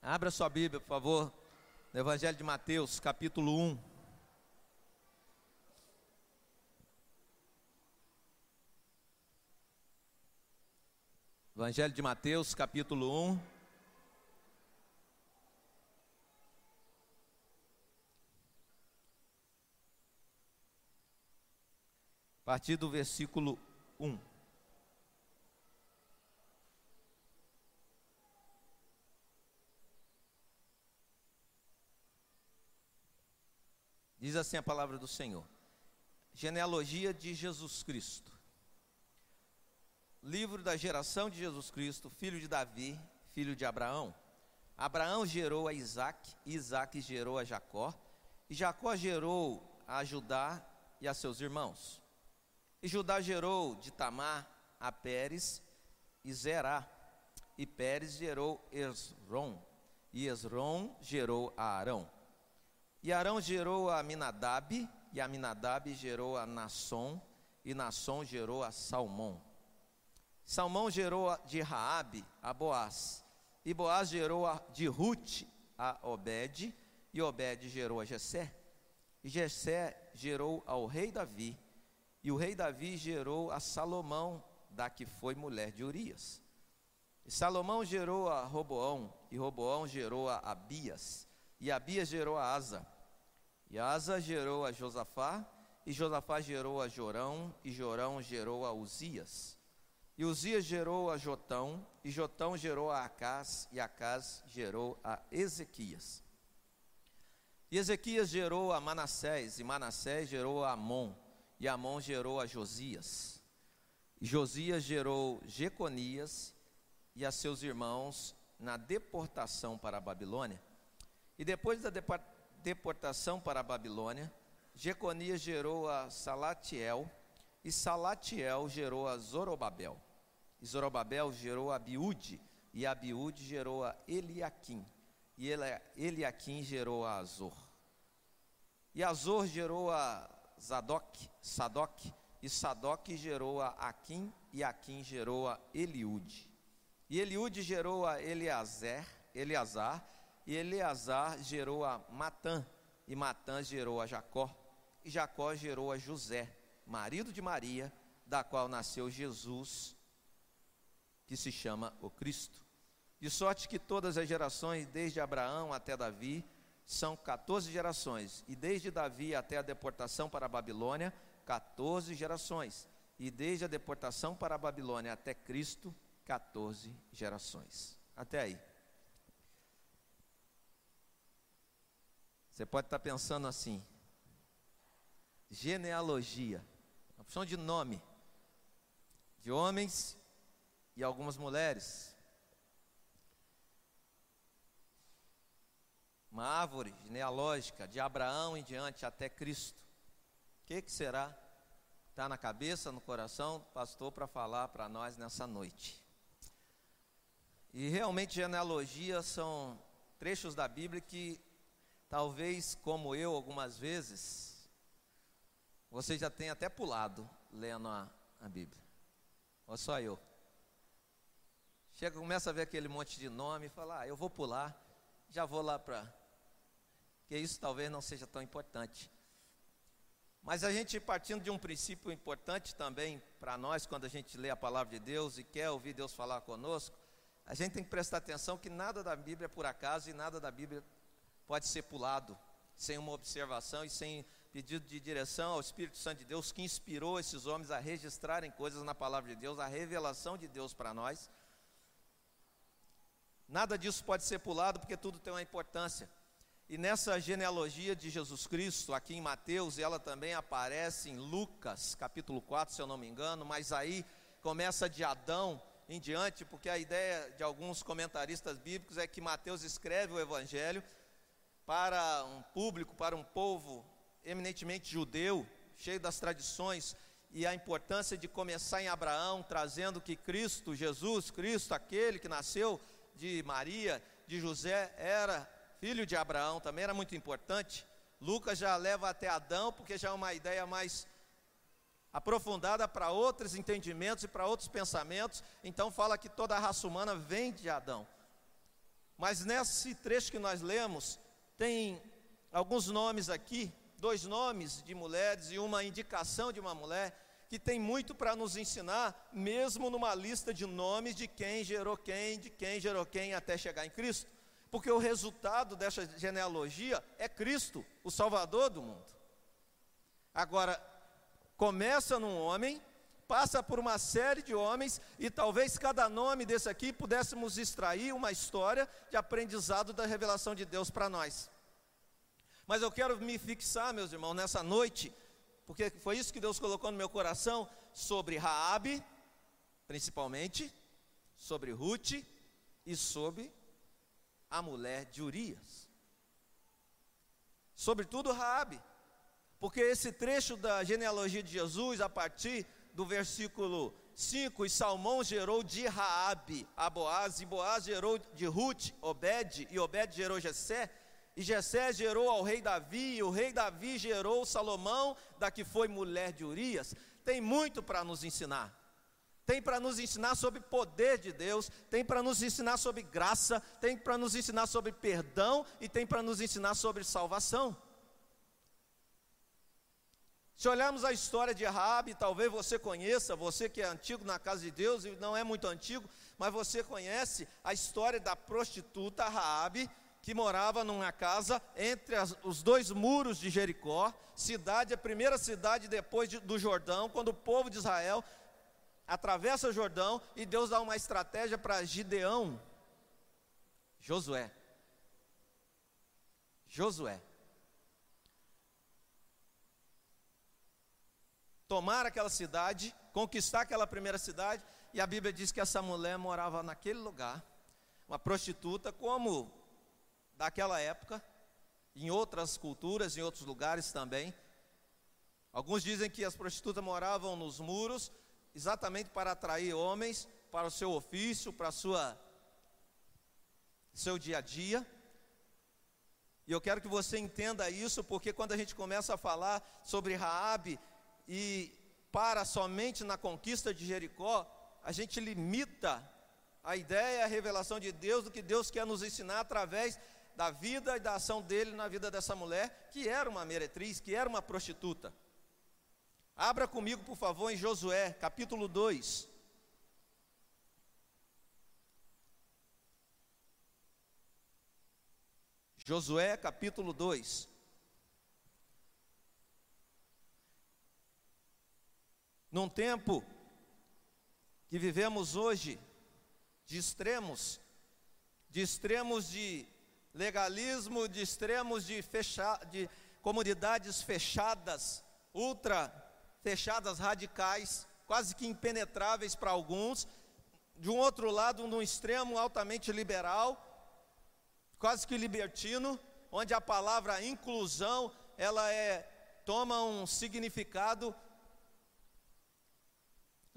Abra sua Bíblia, por favor, no Evangelho de Mateus, capítulo 1. Evangelho de Mateus, capítulo 1. A partir do versículo 1. Diz assim a palavra do Senhor: Genealogia de Jesus Cristo. Livro da geração de Jesus Cristo, filho de Davi, filho de Abraão. Abraão gerou a Isaac, Isaac gerou a Jacó, e Jacó gerou a Judá e a seus irmãos. E Judá gerou de Tamar a Pérez e Zerá, e Pérez gerou Esrom, e Esrom gerou a Arão. E Arão gerou a Minadab, e a Minadab gerou a Nasson, e Nasson gerou a Salmão. Salmão gerou de Raabe a Boaz, e Boaz gerou de Ruth a Obed, e Obed gerou a Jessé. E Jessé gerou ao rei Davi, e o rei Davi gerou a Salomão, da que foi mulher de Urias. E Salomão gerou a Roboão, e Roboão gerou a Abias, e Abias gerou a Asa. E Asa gerou a Josafá, e Josafá gerou a Jorão, e Jorão gerou a Uzias. E Uzias gerou a Jotão, e Jotão gerou a Acás, e Acás gerou a Ezequias. E Ezequias gerou a Manassés, e Manassés gerou a Amon, e Amon gerou a Josias. E Josias gerou Jeconias e a seus irmãos na deportação para a Babilônia. E depois da deportação para a Babilônia, Jeconias gerou a Salatiel, e Salatiel gerou a Zorobabel. E Zorobabel gerou a Abiúde, e Abiúde gerou a Eliaquim, e Eliaquim gerou a Azor. E Azor gerou a Zadok, Sadoc, e Sadoc gerou a Aquim, e Aquim gerou a Eliúde. E Eliúde gerou a Eleazar, Eleazar, e Eleazar gerou a Matã, e Matã gerou a Jacó, e Jacó gerou a José, marido de Maria, da qual nasceu Jesus, que se chama o Cristo. De sorte que todas as gerações, desde Abraão até Davi, são 14 gerações, e desde Davi até a deportação para a Babilônia, 14 gerações, e desde a deportação para a Babilônia até Cristo, 14 gerações. Até aí. Você pode estar pensando assim: genealogia, opção de nome, de homens e algumas mulheres. Uma árvore genealógica de Abraão em diante até Cristo. O que, que será? Está na cabeça, no coração pastor para falar para nós nessa noite. E realmente genealogia são trechos da Bíblia que Talvez, como eu, algumas vezes, você já tenha até pulado lendo a, a Bíblia. Ou só eu. Chega, começa a ver aquele monte de nome e fala, ah, eu vou pular, já vou lá para. Porque isso talvez não seja tão importante. Mas a gente partindo de um princípio importante também para nós, quando a gente lê a palavra de Deus e quer ouvir Deus falar conosco, a gente tem que prestar atenção que nada da Bíblia é por acaso e nada da Bíblia pode ser pulado sem uma observação e sem pedido de direção ao Espírito Santo de Deus que inspirou esses homens a registrarem coisas na palavra de Deus, a revelação de Deus para nós. Nada disso pode ser pulado porque tudo tem uma importância. E nessa genealogia de Jesus Cristo, aqui em Mateus, ela também aparece em Lucas, capítulo 4, se eu não me engano, mas aí começa de Adão em diante, porque a ideia de alguns comentaristas bíblicos é que Mateus escreve o evangelho para um público, para um povo eminentemente judeu, cheio das tradições e a importância de começar em Abraão, trazendo que Cristo, Jesus, Cristo, aquele que nasceu de Maria, de José, era filho de Abraão, também era muito importante. Lucas já leva até Adão, porque já é uma ideia mais aprofundada para outros entendimentos e para outros pensamentos. Então fala que toda a raça humana vem de Adão. Mas nesse trecho que nós lemos, tem alguns nomes aqui, dois nomes de mulheres e uma indicação de uma mulher, que tem muito para nos ensinar, mesmo numa lista de nomes de quem gerou quem, de quem gerou quem, até chegar em Cristo. Porque o resultado dessa genealogia é Cristo, o Salvador do mundo. Agora, começa num homem, passa por uma série de homens, e talvez cada nome desse aqui pudéssemos extrair uma história de aprendizado da revelação de Deus para nós. Mas eu quero me fixar, meus irmãos, nessa noite, porque foi isso que Deus colocou no meu coração, sobre Raabe, principalmente, sobre Ruth e sobre a mulher de Urias. Sobretudo Raabe, porque esse trecho da genealogia de Jesus, a partir do versículo 5, e Salmão gerou de Raabe a Boaz, e Boaz gerou de Ruth, Obed, e Obed gerou Jessé, e Jessé gerou ao rei Davi, e o rei Davi gerou Salomão, da que foi mulher de Urias. Tem muito para nos ensinar tem para nos ensinar sobre poder de Deus, tem para nos ensinar sobre graça, tem para nos ensinar sobre perdão e tem para nos ensinar sobre salvação. Se olharmos a história de Raabe, talvez você conheça, você que é antigo na casa de Deus e não é muito antigo, mas você conhece a história da prostituta Raabe, que morava numa casa entre as, os dois muros de Jericó, cidade, a primeira cidade depois de, do Jordão, quando o povo de Israel atravessa o Jordão e Deus dá uma estratégia para Gideão, Josué. Josué. Tomar aquela cidade, conquistar aquela primeira cidade, e a Bíblia diz que essa mulher morava naquele lugar, uma prostituta, como daquela época, em outras culturas, em outros lugares também. Alguns dizem que as prostitutas moravam nos muros, exatamente para atrair homens para o seu ofício, para sua seu dia a dia. E eu quero que você entenda isso, porque quando a gente começa a falar sobre Raabe e para somente na conquista de Jericó, a gente limita a ideia, a revelação de Deus, do que Deus quer nos ensinar através da vida e da ação dele na vida dessa mulher, que era uma meretriz, que era uma prostituta. Abra comigo, por favor, em Josué, capítulo 2. Josué, capítulo 2. Num tempo que vivemos hoje, de extremos, de extremos de legalismo, de extremos de, fecha, de comunidades fechadas, ultra fechadas, radicais, quase que impenetráveis para alguns. De um outro lado, num extremo altamente liberal, quase que libertino, onde a palavra inclusão, ela é toma um significado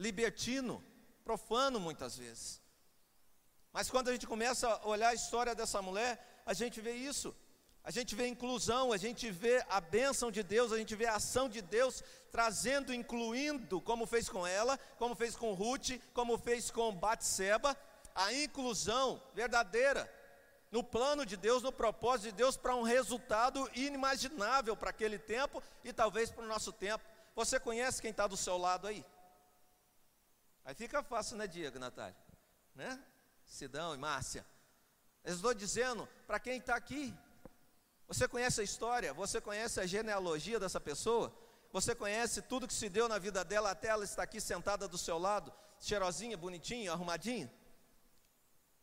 libertino, profano muitas vezes. Mas quando a gente começa a olhar a história dessa mulher, a gente vê isso. A gente vê inclusão, a gente vê a bênção de Deus, a gente vê a ação de Deus trazendo, incluindo, como fez com ela, como fez com Ruth, como fez com Batseba, a inclusão verdadeira no plano de Deus, no propósito de Deus para um resultado inimaginável para aquele tempo e talvez para o nosso tempo. Você conhece quem está do seu lado aí? Aí fica fácil, né, Diego, Natália? Né? Sidão e Márcia. Eu estou dizendo para quem está aqui, você conhece a história? Você conhece a genealogia dessa pessoa? Você conhece tudo que se deu na vida dela até ela estar aqui sentada do seu lado, cheirosinha, bonitinha, arrumadinha?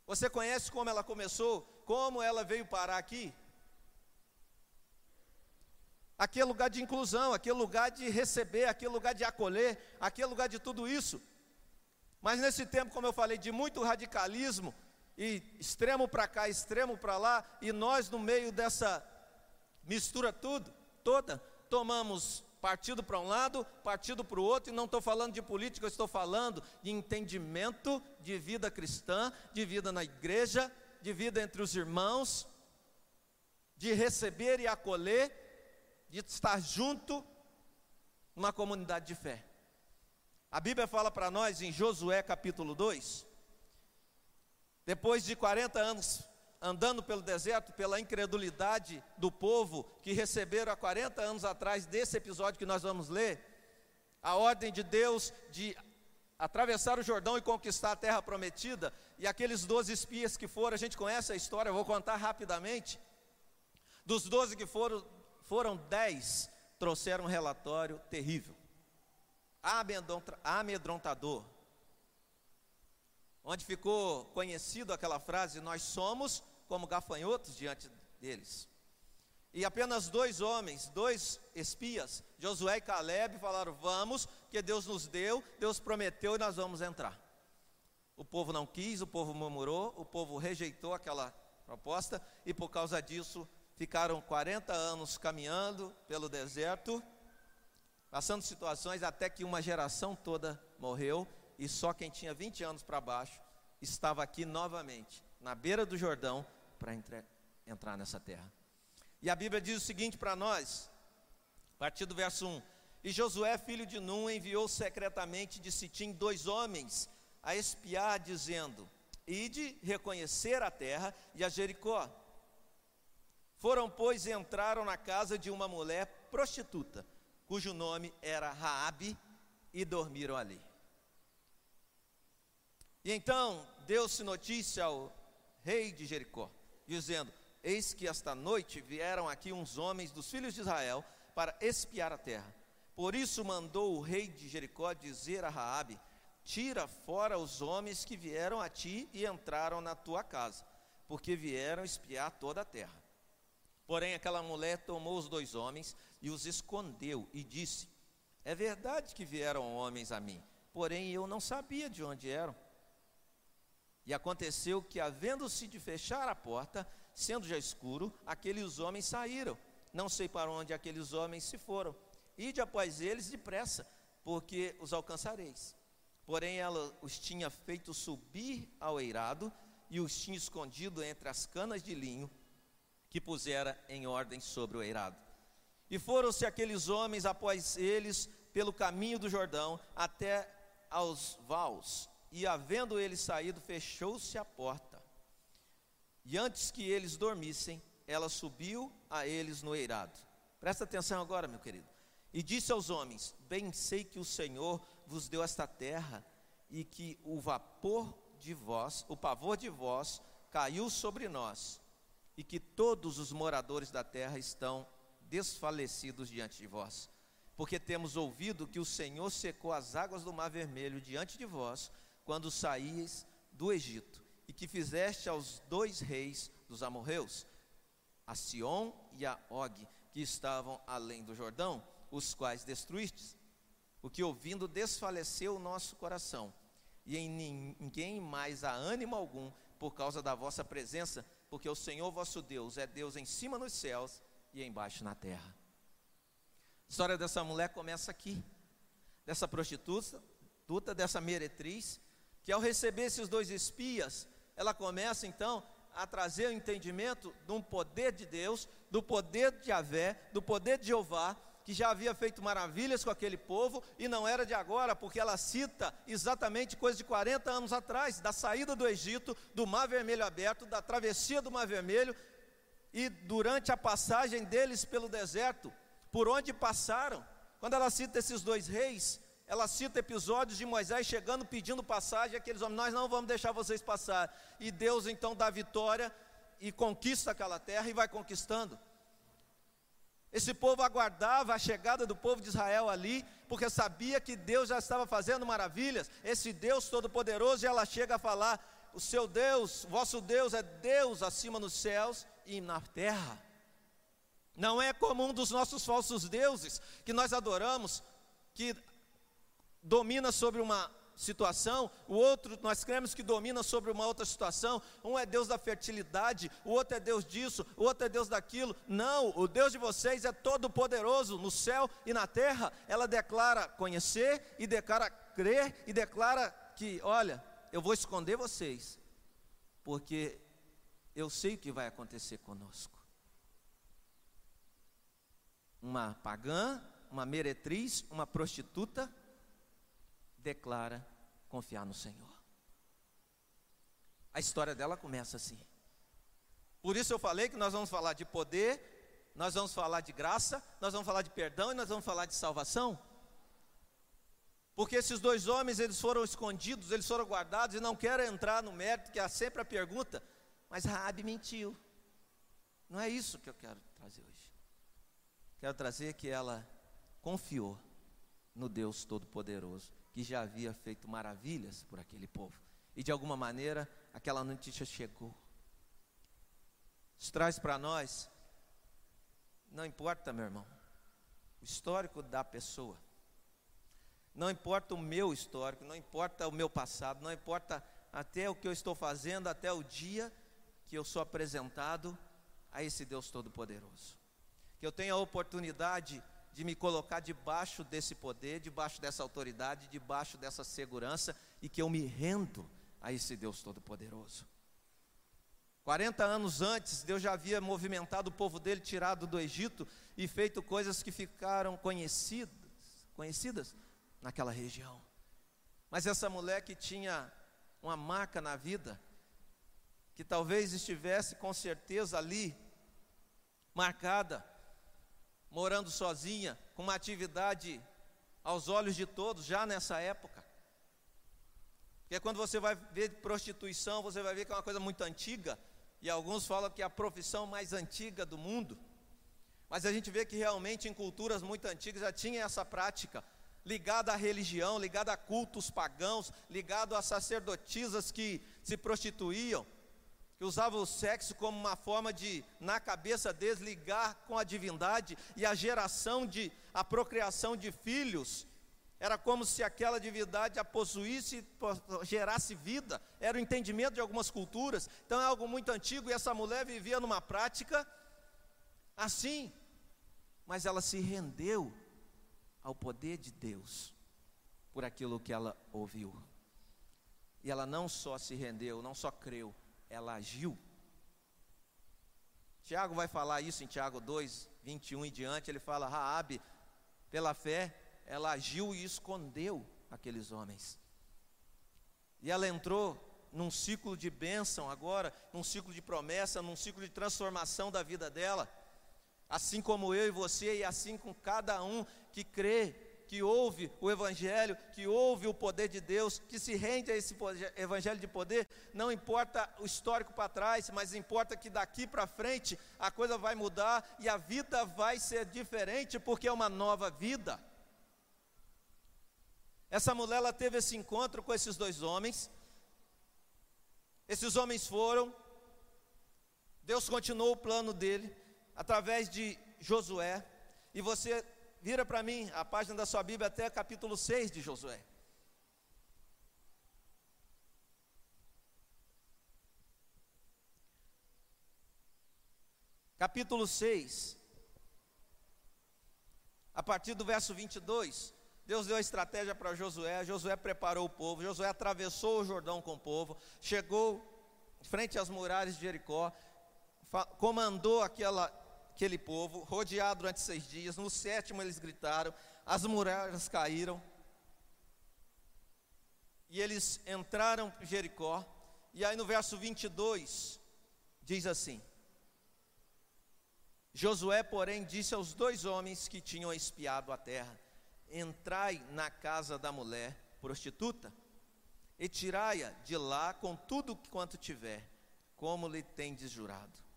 Você conhece como ela começou? Como ela veio parar aqui? É lugar de inclusão, aqui é lugar de receber, aqui é lugar de acolher, aqui é lugar de tudo isso. Mas nesse tempo, como eu falei, de muito radicalismo, e extremo para cá, extremo para lá, e nós no meio dessa mistura tudo, toda, tomamos partido para um lado, partido para o outro, e não estou falando de política, eu estou falando de entendimento de vida cristã, de vida na igreja, de vida entre os irmãos, de receber e acolher, de estar junto numa comunidade de fé. A Bíblia fala para nós em Josué capítulo 2, depois de 40 anos andando pelo deserto, pela incredulidade do povo que receberam há 40 anos atrás desse episódio que nós vamos ler, a ordem de Deus de atravessar o Jordão e conquistar a terra prometida, e aqueles 12 espias que foram, a gente conhece a história, eu vou contar rapidamente. Dos 12 que foram, foram 10 trouxeram um relatório terrível, amedrontador, onde ficou conhecido aquela frase: Nós somos como gafanhotos diante deles. E apenas dois homens, dois espias, Josué e Caleb, falaram: Vamos, que Deus nos deu, Deus prometeu e nós vamos entrar. O povo não quis, o povo murmurou, o povo rejeitou aquela proposta e por causa disso ficaram 40 anos caminhando pelo deserto, passando situações até que uma geração toda morreu e só quem tinha 20 anos para baixo estava aqui novamente, na beira do Jordão, para entrar nessa terra. E a Bíblia diz o seguinte para nós, a partir do verso 1: E Josué, filho de Num, enviou secretamente de Sitim dois homens a espiar, dizendo: Ide reconhecer a terra e a Jericó. Foram, pois, e entraram na casa de uma mulher prostituta, cujo nome era Raabe, e dormiram ali. E então deu-se notícia ao rei de Jericó, dizendo: Eis que esta noite vieram aqui uns homens dos filhos de Israel para espiar a terra. Por isso mandou o rei de Jericó dizer a Raabe: Tira fora os homens que vieram a ti e entraram na tua casa, porque vieram espiar toda a terra. Porém, aquela mulher tomou os dois homens e os escondeu e disse: É verdade que vieram homens a mim, porém eu não sabia de onde eram. E aconteceu que, havendo-se de fechar a porta, Sendo já escuro, aqueles homens saíram. Não sei para onde aqueles homens se foram. Ide após eles depressa, porque os alcançareis. Porém, ela os tinha feito subir ao eirado e os tinha escondido entre as canas de linho que pusera em ordem sobre o eirado. E foram-se aqueles homens após eles pelo caminho do Jordão até aos vaus. E havendo eles saído, fechou-se a porta e antes que eles dormissem, ela subiu a eles no eirado. Presta atenção agora, meu querido. E disse aos homens: Bem sei que o Senhor vos deu esta terra e que o vapor de vós, o pavor de vós, caiu sobre nós, e que todos os moradores da terra estão desfalecidos diante de vós. Porque temos ouvido que o Senhor secou as águas do Mar Vermelho diante de vós, quando saíes do Egito e que fizeste aos dois reis dos amorreus, a Sion e a Og, que estavam além do Jordão, os quais destruístes. O que ouvindo desfaleceu o nosso coração, e em ninguém mais há ânimo algum por causa da vossa presença, porque o Senhor vosso Deus é Deus em cima nos céus e embaixo na terra. A história dessa mulher começa aqui, dessa prostituta, dessa meretriz, que ao receber esses dois espias, ela começa então a trazer o entendimento de um poder de Deus, do poder de Javé, do poder de Jeová, que já havia feito maravilhas com aquele povo e não era de agora, porque ela cita exatamente coisa de 40 anos atrás, da saída do Egito, do Mar Vermelho aberto, da travessia do Mar Vermelho e durante a passagem deles pelo deserto, por onde passaram. Quando ela cita esses dois reis, ela cita episódios de Moisés chegando pedindo passagem, aqueles homens, nós não vamos deixar vocês passar. E Deus então dá vitória e conquista aquela terra e vai conquistando. Esse povo aguardava a chegada do povo de Israel ali, porque sabia que Deus já estava fazendo maravilhas. Esse Deus todo-poderoso, e ela chega a falar: O seu Deus, vosso Deus é Deus acima nos céus e na terra. Não é como um dos nossos falsos deuses que nós adoramos, que domina sobre uma situação, o outro nós cremos que domina sobre uma outra situação. Um é Deus da fertilidade, o outro é Deus disso, o outro é Deus daquilo. Não, o Deus de vocês é todo poderoso no céu e na terra. Ela declara conhecer e declara crer e declara que, olha, eu vou esconder vocês, porque eu sei o que vai acontecer conosco. Uma pagã, uma meretriz, uma prostituta, declara confiar no Senhor. A história dela começa assim. Por isso eu falei que nós vamos falar de poder, nós vamos falar de graça, nós vamos falar de perdão e nós vamos falar de salvação. Porque esses dois homens, eles foram escondidos, eles foram guardados e não quero entrar no mérito que há sempre a pergunta, mas Raabe mentiu. Não é isso que eu quero trazer hoje. Quero trazer que ela confiou no Deus Todo-Poderoso, que já havia feito maravilhas por aquele povo. E de alguma maneira, aquela notícia chegou. Isso traz para nós, não importa, meu irmão, o histórico da pessoa não importa o meu histórico, não importa o meu passado, não importa até o que eu estou fazendo, até o dia que eu sou apresentado a esse Deus Todo-Poderoso. Que eu tenha a oportunidade de me colocar debaixo desse poder, debaixo dessa autoridade, debaixo dessa segurança e que eu me rendo a esse Deus Todo-Poderoso. 40 anos antes, Deus já havia movimentado o povo dele, tirado do Egito e feito coisas que ficaram conhecidas, conhecidas naquela região. Mas essa mulher que tinha uma marca na vida, que talvez estivesse com certeza ali, marcada, morando sozinha, com uma atividade aos olhos de todos, já nessa época. Porque quando você vai ver prostituição, você vai ver que é uma coisa muito antiga, e alguns falam que é a profissão mais antiga do mundo. Mas a gente vê que realmente em culturas muito antigas já tinha essa prática ligado à religião, ligado a cultos pagãos, ligado a sacerdotisas que se prostituíam, que usavam o sexo como uma forma de, na cabeça deles, ligar com a divindade e a geração de, a procriação de filhos. Era como se aquela divindade a possuísse, gerasse vida. Era o entendimento de algumas culturas. Então é algo muito antigo e essa mulher vivia numa prática assim. Mas ela se rendeu ao poder de Deus por aquilo que ela ouviu. E ela não só se rendeu, não só creu, ela agiu. Tiago vai falar isso em Tiago 2, 21 e diante, ele fala: Raabe, pela fé, ela agiu e escondeu aqueles homens. E ela entrou num ciclo de bênção agora, num ciclo de promessa, num ciclo de transformação da vida dela. Assim como eu e você, e assim com cada um que crê, que ouve o Evangelho, que ouve o poder de Deus, que se rende a esse Evangelho de poder, não importa o histórico para trás, mas importa que daqui para frente a coisa vai mudar e a vida vai ser diferente, porque é uma nova vida. Essa mulher ela teve esse encontro com esses dois homens, esses homens foram, Deus continuou o plano dele, através de Josué. E você vira para mim a página da sua Bíblia até capítulo 6 de Josué. Capítulo 6. A partir do verso 22, Deus deu a estratégia para Josué. Josué preparou o povo. Josué atravessou o Jordão com o povo. Chegou frente às muralhas de Jericó. Comandou aquela aquele povo, rodeado durante seis dias. No sétimo eles gritaram, as muralhas caíram. E eles entraram em Jericó. E aí no verso 22 diz assim: Josué, porém, disse aos dois homens que tinham espiado a terra: Entrai na casa da mulher prostituta e tirai-a de lá com tudo quanto tiver, como lhe tendes jurado.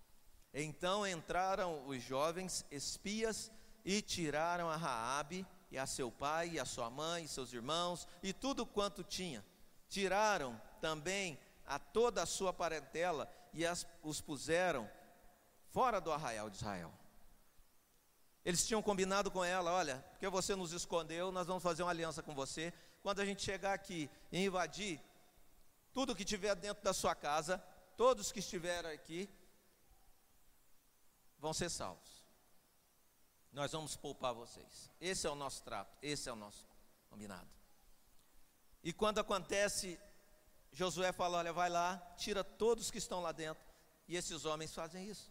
Então entraram os jovens espias e tiraram a Raabe e a seu pai e a sua mãe e seus irmãos e tudo quanto tinha. Tiraram também a toda a sua parentela e as, os puseram fora do arraial de Israel. Eles tinham combinado com ela, olha, porque você nos escondeu, nós vamos fazer uma aliança com você. Quando a gente chegar aqui e invadir tudo que tiver dentro da sua casa, todos que estiveram aqui, vão ser salvos. Nós vamos poupar vocês. Esse é o nosso trato, esse é o nosso combinado. E quando acontece, Josué fala: Olha, vai lá, tira todos que estão lá dentro. E esses homens fazem isso.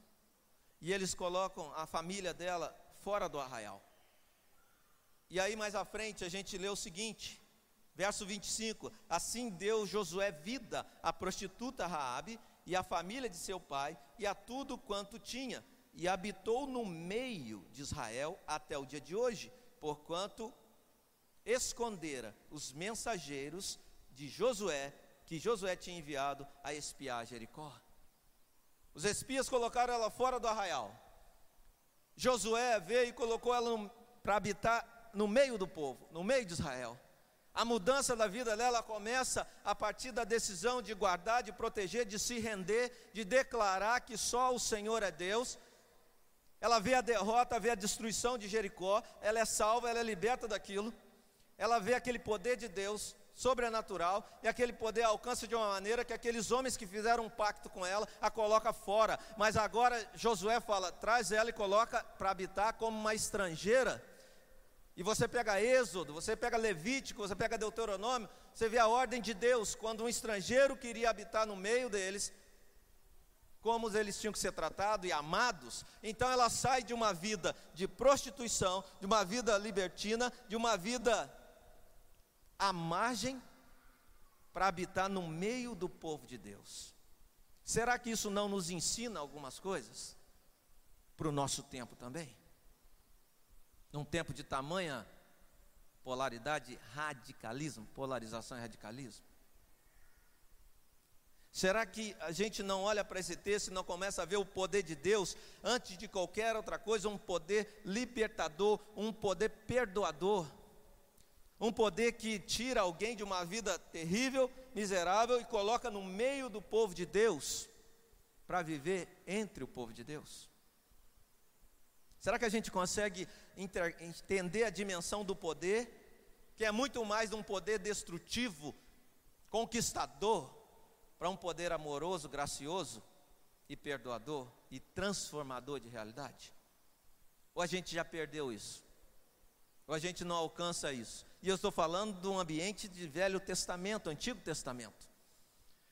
E eles colocam a família dela fora do arraial. E aí mais à frente a gente lê o seguinte, verso 25: Assim deu Josué vida à prostituta Raabe e a família de seu pai, e a tudo quanto tinha, e habitou no meio de Israel até o dia de hoje, porquanto escondera os mensageiros de Josué, que Josué tinha enviado a espiar Jericó. Os espias colocaram ela fora do arraial. Josué veio e colocou ela para habitar no meio do povo, no meio de Israel. A mudança da vida dela começa a partir da decisão de guardar, de proteger, de se render, de declarar que só o Senhor é Deus. Ela vê a derrota, vê a destruição de Jericó, ela é salva, ela é liberta daquilo. Ela vê aquele poder de Deus sobrenatural e aquele poder alcança de uma maneira que aqueles homens que fizeram um pacto com ela a coloca fora. Mas agora Josué fala: traz ela e coloca para habitar como uma estrangeira. E você pega Êxodo, você pega Levítico, você pega Deuteronômio, você vê a ordem de Deus, quando um estrangeiro queria habitar no meio deles, como eles tinham que ser tratados e amados. Então ela sai de uma vida de prostituição, de uma vida libertina, de uma vida à margem, para habitar no meio do povo de Deus. Será que isso não nos ensina algumas coisas? Para o nosso tempo também? num tempo de tamanha polaridade, radicalismo, polarização e radicalismo? Será que a gente não olha para esse texto e não começa a ver o poder de Deus antes de qualquer outra coisa, um poder libertador, um poder perdoador, um poder que tira alguém de uma vida terrível, miserável e coloca no meio do povo de Deus para viver entre o povo de Deus? Será que a gente consegue entender a dimensão do poder, que é muito mais de um poder destrutivo, conquistador, para um poder amoroso, gracioso e perdoador e transformador de realidade? Ou a gente já perdeu isso? Ou a gente não alcança isso? E eu estou falando de um ambiente de Velho Testamento, Antigo Testamento.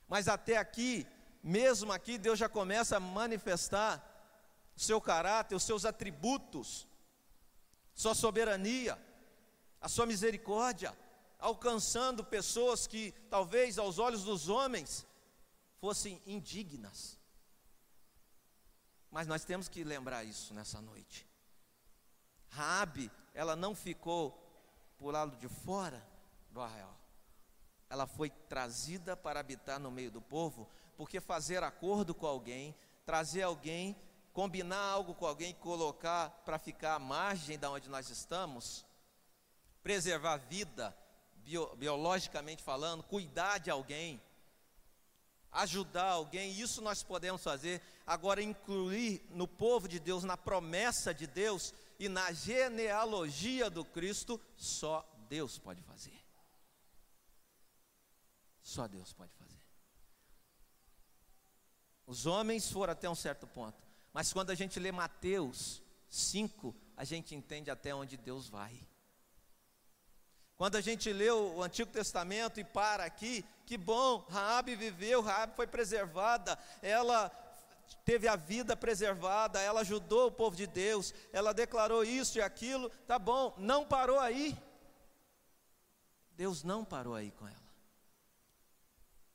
Mas até aqui, mesmo aqui, Deus já começa a manifestar o seu caráter, os seus atributos, sua soberania, a sua misericórdia, alcançando pessoas que talvez aos olhos dos homens fossem indignas. Mas nós temos que lembrar isso nessa noite. Raabe, ela não ficou por lado de fora do arraial. Ela foi trazida para habitar no meio do povo, porque fazer acordo com alguém, trazer alguém combinar algo com alguém, colocar para ficar à margem da onde nós estamos, preservar a vida, bio, biologicamente falando, cuidar de alguém, ajudar alguém, isso nós podemos fazer. Agora, incluir no povo de Deus, na promessa de Deus e na genealogia do Cristo, só Deus pode fazer. Só Deus pode fazer. Os homens foram até um certo ponto. Mas quando a gente lê Mateus 5, a gente entende até onde Deus vai. Quando a gente lê o Antigo Testamento e para aqui, que bom, Raabe viveu, Raabe foi preservada, ela teve a vida preservada, ela ajudou o povo de Deus, ela declarou isso e aquilo, tá bom, não parou aí. Deus não parou aí com ela.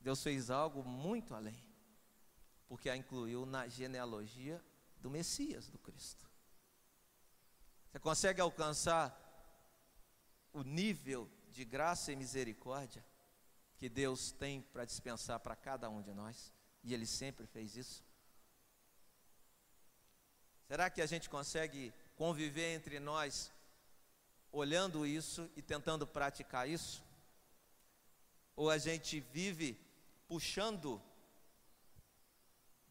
Deus fez algo muito além, porque a incluiu na genealogia do Messias, do Cristo. Você consegue alcançar o nível de graça e misericórdia que Deus tem para dispensar para cada um de nós? E Ele sempre fez isso. Será que a gente consegue conviver entre nós olhando isso e tentando praticar isso? Ou a gente vive puxando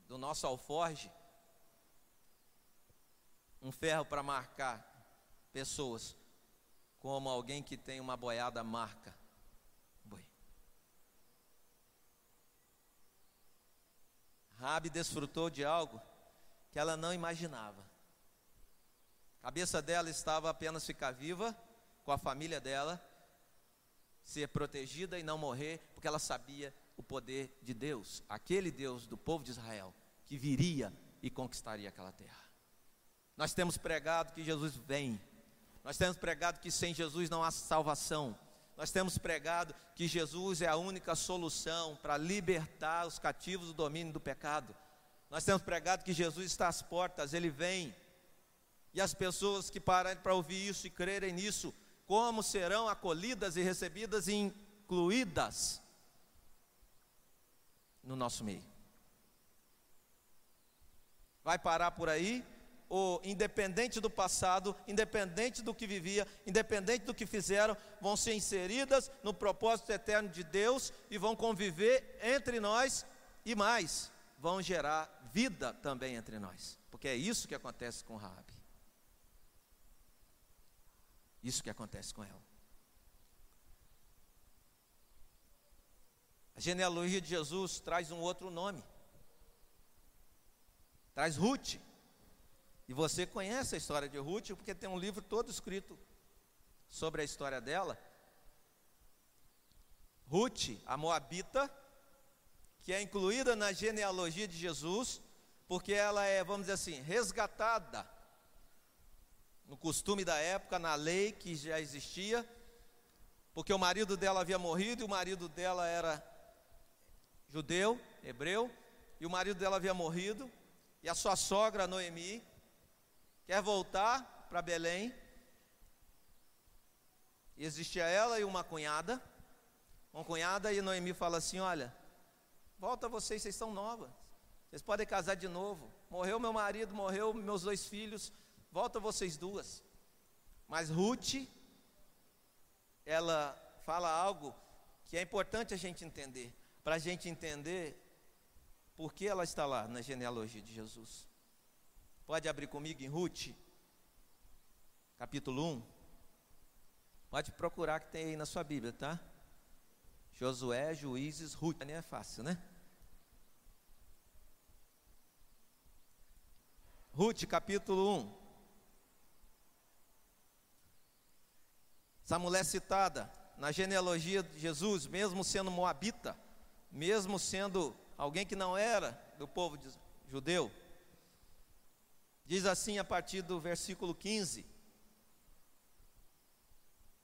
do nosso alforge um ferro para marcar pessoas, como alguém que tem uma boiada marca boi. Rabi desfrutou de algo que ela não imaginava. A cabeça dela estava apenas ficar viva com a família dela, ser protegida e não morrer, porque ela sabia o poder de Deus, aquele Deus do povo de Israel, que viria e conquistaria aquela terra. Nós temos pregado que Jesus vem. Nós temos pregado que sem Jesus não há salvação. Nós temos pregado que Jesus é a única solução para libertar os cativos do domínio do pecado. Nós temos pregado que Jesus está às portas, ele vem. E as pessoas que pararem para ouvir isso e crerem nisso, como serão acolhidas e recebidas e incluídas no nosso meio. Vai parar por aí? Ou, independente do passado, independente do que vivia, independente do que fizeram, vão ser inseridas no propósito eterno de Deus e vão conviver entre nós e mais, vão gerar vida também entre nós, porque é isso que acontece com Raabe. Isso que acontece com ela. A genealogia de Jesus traz um outro nome. Traz Ruth. E você conhece a história de Ruth, porque tem um livro todo escrito sobre a história dela. Ruth, a Moabita, que é incluída na genealogia de Jesus, porque ela é, vamos dizer assim, resgatada no costume da época, na lei que já existia, porque o marido dela havia morrido e o marido dela era judeu, hebreu, e o marido dela havia morrido, e a sua sogra Noemi quer voltar para Belém. E existia ela e uma cunhada. Uma cunhada e Noemi fala assim: Olha, volta vocês, vocês são novas. Vocês podem casar de novo. Morreu meu marido, morreu meus dois filhos. Volta vocês duas. Mas Ruth, ela fala algo que é importante a gente entender. Para a gente entender por que ela está lá na genealogia de Jesus. Pode abrir comigo em Ruth, capítulo 1. Pode procurar que tem aí na sua Bíblia, tá? Josué, Juízes, Ruth. Nem é fácil, né? Ruth, capítulo 1. Essa mulher citada na genealogia de Jesus, mesmo sendo moabita, mesmo sendo alguém que não era do povo judeu, Diz assim a partir do versículo 15: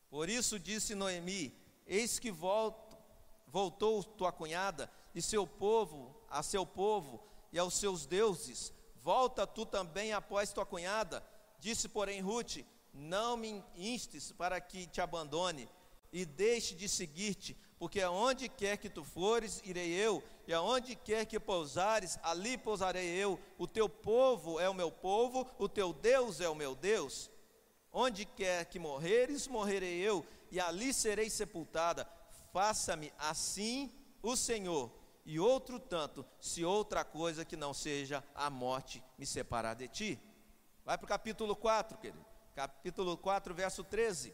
Por isso disse Noemi: Eis que volto, voltou tua cunhada e seu povo a seu povo e aos seus deuses. Volta tu também após tua cunhada. Disse, porém, Ruth: Não me instes para que te abandone e deixe de seguir-te, porque aonde quer que tu fores, irei eu, e aonde quer que pousares, ali pousarei eu. O teu povo é o meu povo, o teu Deus é o meu Deus. Onde quer que morreres, morrerei eu, e ali serei sepultada. Faça-me assim o Senhor, e outro tanto, se outra coisa que não seja a morte me separar de ti. Vai para o capítulo 4, querido. Capítulo 4, verso 13.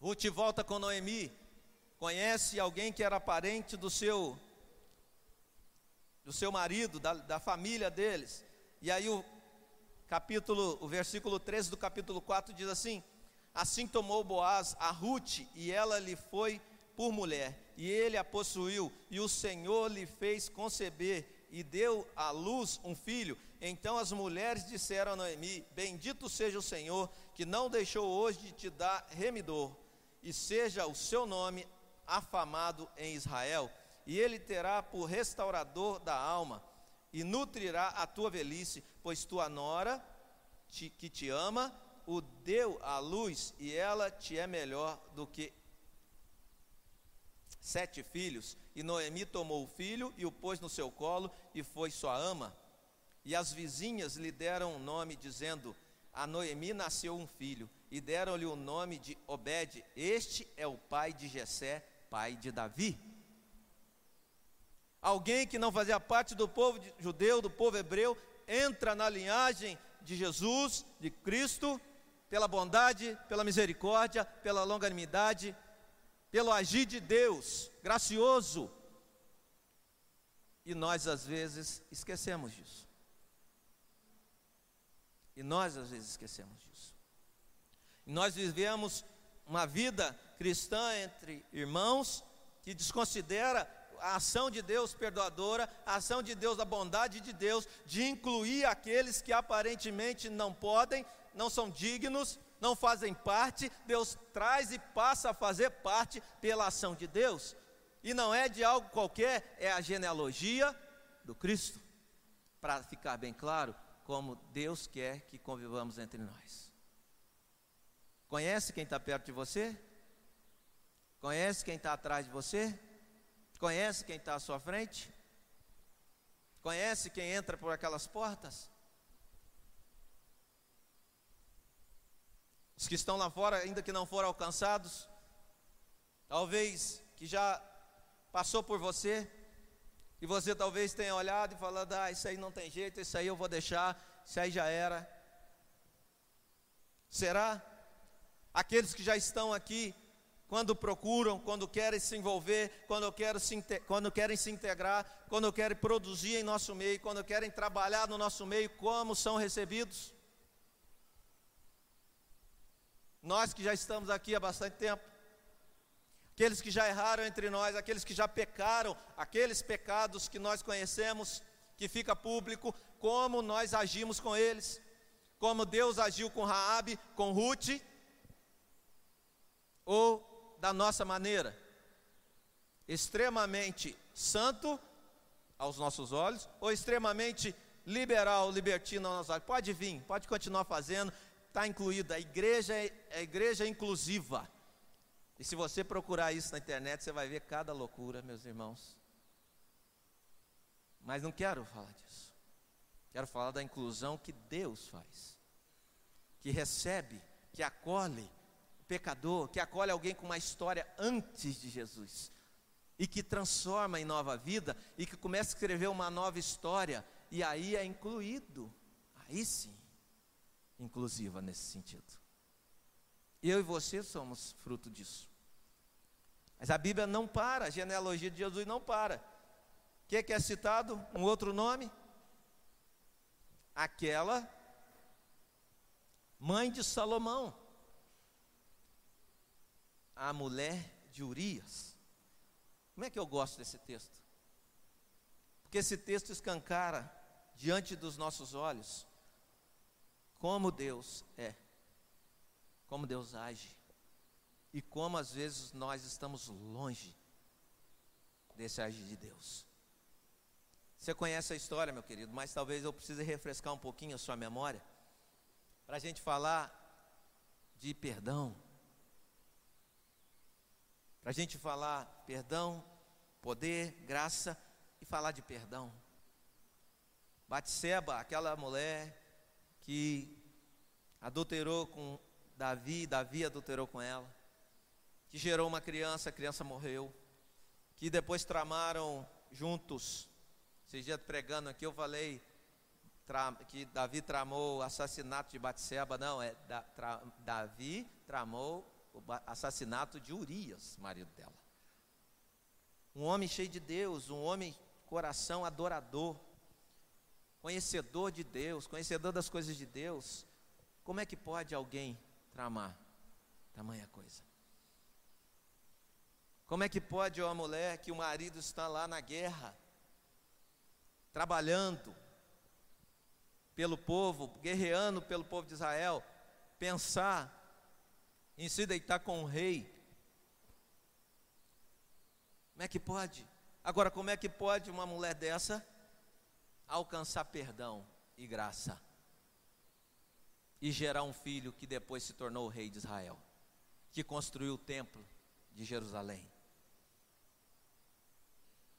Ruth volta com Noemi conhece alguém que era parente do seu do seu marido, da, da família deles. E aí o capítulo, o versículo 13 do capítulo 4 diz assim: Assim tomou Boaz a Ruth, e ela lhe foi por mulher, e ele a possuiu, e o Senhor lhe fez conceber, e deu à luz um filho. Então as mulheres disseram a Noemi: Bendito seja o Senhor, que não deixou hoje de te dar remidor, e seja o seu nome afamado em Israel, e ele terá por restaurador da alma, e nutrirá a tua velhice, pois tua nora, te, que te ama, o deu à luz, e ela te é melhor do que sete filhos. E Noemi tomou o filho e o pôs no seu colo, e foi sua ama. E as vizinhas lhe deram um nome, dizendo: A Noemi nasceu um filho, e deram-lhe o nome de Obed. Este é o pai de Jessé, pai de Davi. Alguém que não fazia parte do povo judeu, do povo hebreu, entra na linhagem de Jesus, de Cristo, pela bondade, pela misericórdia, pela longanimidade, pelo agir de Deus, gracioso. E nós às vezes esquecemos disso. E nós às vezes esquecemos disso. E nós vivemos uma vida cristã entre irmãos que desconsidera a ação de Deus perdoadora, a ação de Deus, a bondade de Deus, de incluir aqueles que aparentemente não podem, não são dignos, não fazem parte, Deus traz e passa a fazer parte pela ação de Deus. E não é de algo qualquer, é a genealogia do Cristo. Para ficar bem claro, como Deus quer que convivamos entre nós. Conhece quem está perto de você? Conhece quem está atrás de você? Conhece quem está à sua frente? Conhece quem entra por aquelas portas? Os que estão lá fora, ainda que não foram alcançados, talvez que já passou por você, e você talvez tenha olhado e falado: Ah, isso aí não tem jeito, isso aí eu vou deixar, isso aí já era. Será? Aqueles que já estão aqui, quando procuram, quando querem se envolver, quando, quero se, quando querem se integrar, quando querem produzir em nosso meio, quando querem trabalhar no nosso meio, como são recebidos? Nós que já estamos aqui há bastante tempo, aqueles que já erraram entre nós, aqueles que já pecaram, aqueles pecados que nós conhecemos, que fica público, como nós agimos com eles, como Deus agiu com Raabe, com Ruth, ou da nossa maneira, extremamente santo aos nossos olhos, ou extremamente liberal, libertino aos nossos olhos. Pode vir, pode continuar fazendo, está incluída. A igreja é, a igreja é inclusiva. E se você procurar isso na internet, você vai ver cada loucura, meus irmãos. Mas não quero falar disso. Quero falar da inclusão que Deus faz. Que recebe, que acolhe pecador, que acolhe alguém com uma história antes de Jesus. E que transforma em nova vida e que começa a escrever uma nova história. E aí é incluído. Aí sim, inclusiva nesse sentido. Eu e você somos fruto disso. Mas a Bíblia não para, a genealogia de Jesus não para. O que, é que é citado? Um outro nome? Aquela mãe de Salomão, a mulher de Urias. Como é que eu gosto desse texto? Porque esse texto escancara diante dos nossos olhos como Deus é como Deus age e como às vezes nós estamos longe desse agir de Deus. Você conhece a história, meu querido, mas talvez eu precise refrescar um pouquinho a sua memória para a gente falar de perdão. Para a gente falar perdão, poder, graça e falar de perdão. Batseba, aquela mulher que adulterou com Davi, Davi adulterou com ela, que gerou uma criança, a criança morreu, que depois tramaram juntos. Esses dias pregando aqui eu falei que Davi tramou o assassinato de Batseba, não, é da, tra, Davi tramou o assassinato de Urias, marido dela. Um homem cheio de Deus, um homem coração adorador, conhecedor de Deus, conhecedor das coisas de Deus. Como é que pode alguém tramar tamanha coisa. Como é que pode uma mulher que o marido está lá na guerra, trabalhando pelo povo, guerreando pelo povo de Israel, pensar em se deitar com o rei? Como é que pode? Agora, como é que pode uma mulher dessa alcançar perdão e graça? e gerar um filho que depois se tornou o rei de Israel, que construiu o templo de Jerusalém,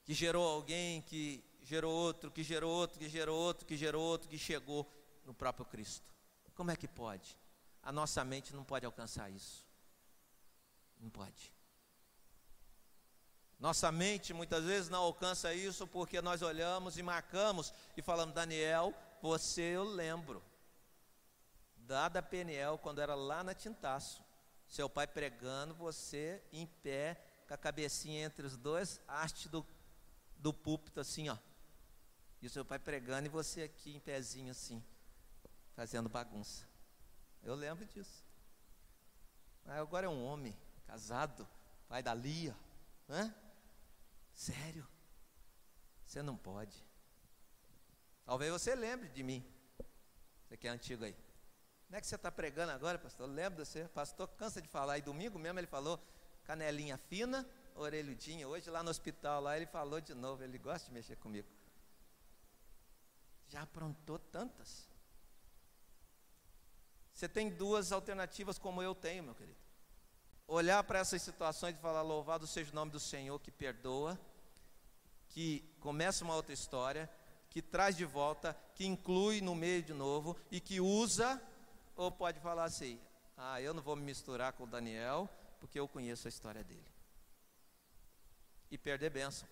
que gerou alguém, que gerou outro, que gerou outro, que gerou outro, que gerou outro, que chegou no próprio Cristo. Como é que pode? A nossa mente não pode alcançar isso. Não pode. Nossa mente muitas vezes não alcança isso porque nós olhamos e marcamos e falamos, Daniel, você eu lembro dada a Peniel quando era lá na Tintaço. Seu pai pregando, você em pé, com a cabecinha entre os dois hastes do, do púlpito, assim, ó. E o seu pai pregando e você aqui em pezinho, assim, fazendo bagunça. Eu lembro disso. Agora é um homem, casado, pai da Lia. Hã? Sério? Você não pode. Talvez você lembre de mim. Você que é antigo aí. Não é que você está pregando agora, pastor? Lembra de você? Pastor cansa de falar. E domingo mesmo ele falou canelinha fina, orelhudinha. Hoje lá no hospital, lá ele falou de novo. Ele gosta de mexer comigo. Já aprontou tantas. Você tem duas alternativas como eu tenho, meu querido. Olhar para essas situações e falar: louvado seja o nome do Senhor que perdoa, que começa uma outra história, que traz de volta, que inclui no meio de novo e que usa ou pode falar assim: ah, eu não vou me misturar com o Daniel, porque eu conheço a história dele. E perder bênção.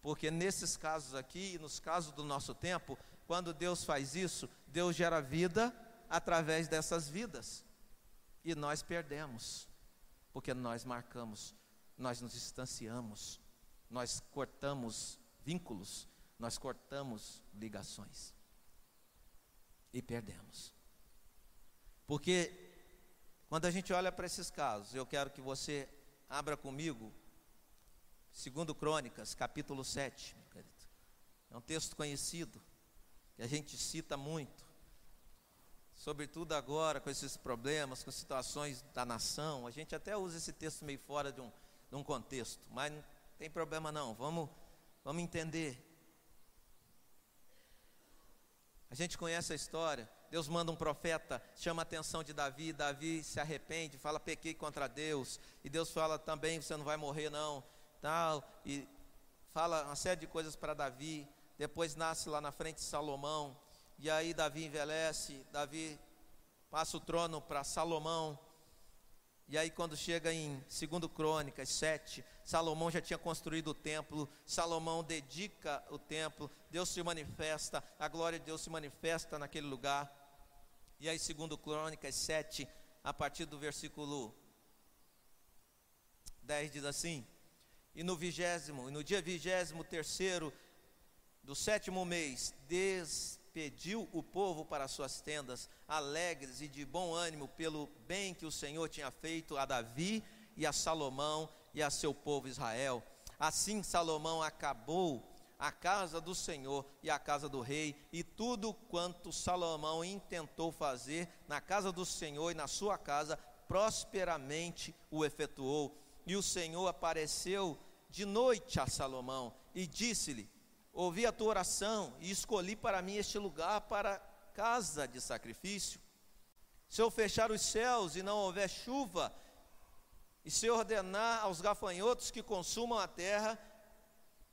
Porque nesses casos aqui, e nos casos do nosso tempo, quando Deus faz isso, Deus gera vida através dessas vidas. E nós perdemos, porque nós marcamos, nós nos distanciamos, nós cortamos vínculos, nós cortamos ligações. E perdemos. Porque quando a gente olha para esses casos, eu quero que você abra comigo, segundo Crônicas, capítulo 7, meu querido. É um texto conhecido, que a gente cita muito. Sobretudo agora, com esses problemas, com situações da nação, a gente até usa esse texto meio fora de um, de um contexto, mas não tem problema não, vamos, vamos entender. A gente conhece a história, Deus manda um profeta, chama a atenção de Davi, Davi se arrepende, fala pequei contra Deus, e Deus fala também você não vai morrer não, tal, e fala uma série de coisas para Davi. Depois nasce lá na frente Salomão, e aí Davi envelhece, Davi passa o trono para Salomão. E aí quando chega em 2 Crônicas 7, Salomão já tinha construído o templo, Salomão dedica o templo, Deus se manifesta, a glória de Deus se manifesta naquele lugar. E aí, segundo Crônicas 7, a partir do versículo 10 diz assim: E no vigésimo, e no dia vigésimo terceiro do sétimo mês, despediu o povo para suas tendas, alegres e de bom ânimo pelo bem que o Senhor tinha feito a Davi e a Salomão e a seu povo Israel. Assim Salomão acabou a casa do Senhor e a casa do rei, e tudo quanto Salomão intentou fazer na casa do Senhor e na sua casa, prosperamente o efetuou. E o Senhor apareceu de noite a Salomão e disse-lhe: Ouvi a tua oração e escolhi para mim este lugar para casa de sacrifício. Se eu fechar os céus e não houver chuva, e se ordenar aos gafanhotos que consumam a terra,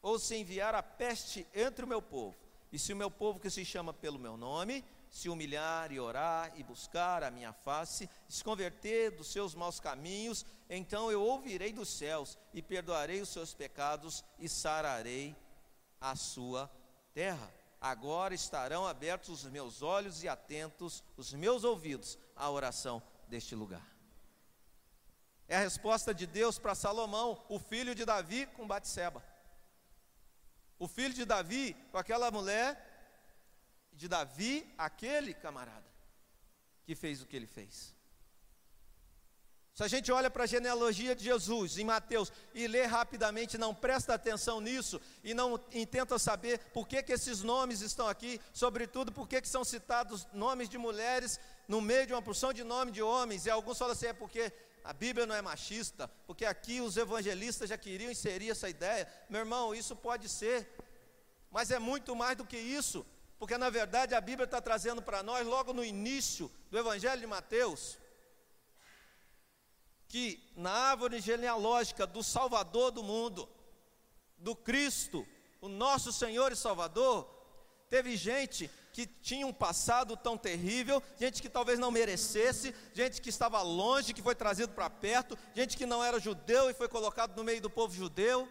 ou se enviar a peste entre o meu povo, e se o meu povo que se chama pelo meu nome, se humilhar e orar e buscar a minha face, se converter dos seus maus caminhos, então eu ouvirei dos céus e perdoarei os seus pecados e sararei a sua terra. Agora estarão abertos os meus olhos e atentos os meus ouvidos à oração deste lugar. É a resposta de Deus para Salomão, o filho de Davi com Batseba. O filho de Davi com aquela mulher, de Davi, aquele camarada, que fez o que ele fez. Se a gente olha para a genealogia de Jesus em Mateus e lê rapidamente, não presta atenção nisso e não e tenta saber por que, que esses nomes estão aqui, sobretudo por que, que são citados nomes de mulheres no meio de uma porção de nome de homens, e alguns falam assim, é porque a Bíblia não é machista, porque aqui os evangelistas já queriam inserir essa ideia. Meu irmão, isso pode ser, mas é muito mais do que isso, porque na verdade a Bíblia está trazendo para nós, logo no início do Evangelho de Mateus, que na árvore genealógica do Salvador do mundo, do Cristo, o nosso Senhor e Salvador, teve gente que tinha um passado tão terrível, gente que talvez não merecesse, gente que estava longe, que foi trazido para perto, gente que não era judeu e foi colocado no meio do povo judeu,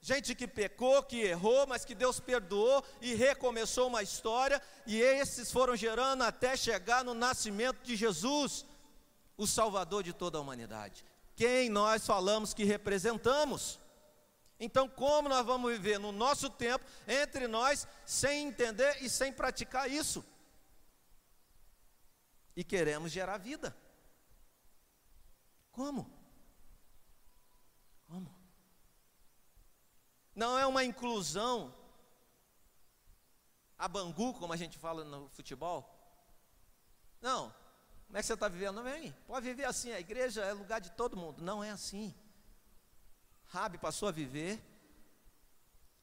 gente que pecou, que errou, mas que Deus perdoou e recomeçou uma história, e esses foram gerando até chegar no nascimento de Jesus, o Salvador de toda a humanidade. Quem nós falamos que representamos? Então, como nós vamos viver no nosso tempo, entre nós, sem entender e sem praticar isso? E queremos gerar vida. Como? Como? Não é uma inclusão a Bangu, como a gente fala no futebol. Não, Como é que você está vivendo? Não vem. Pode viver assim. A igreja é lugar de todo mundo. Não é assim. Rabi passou a viver.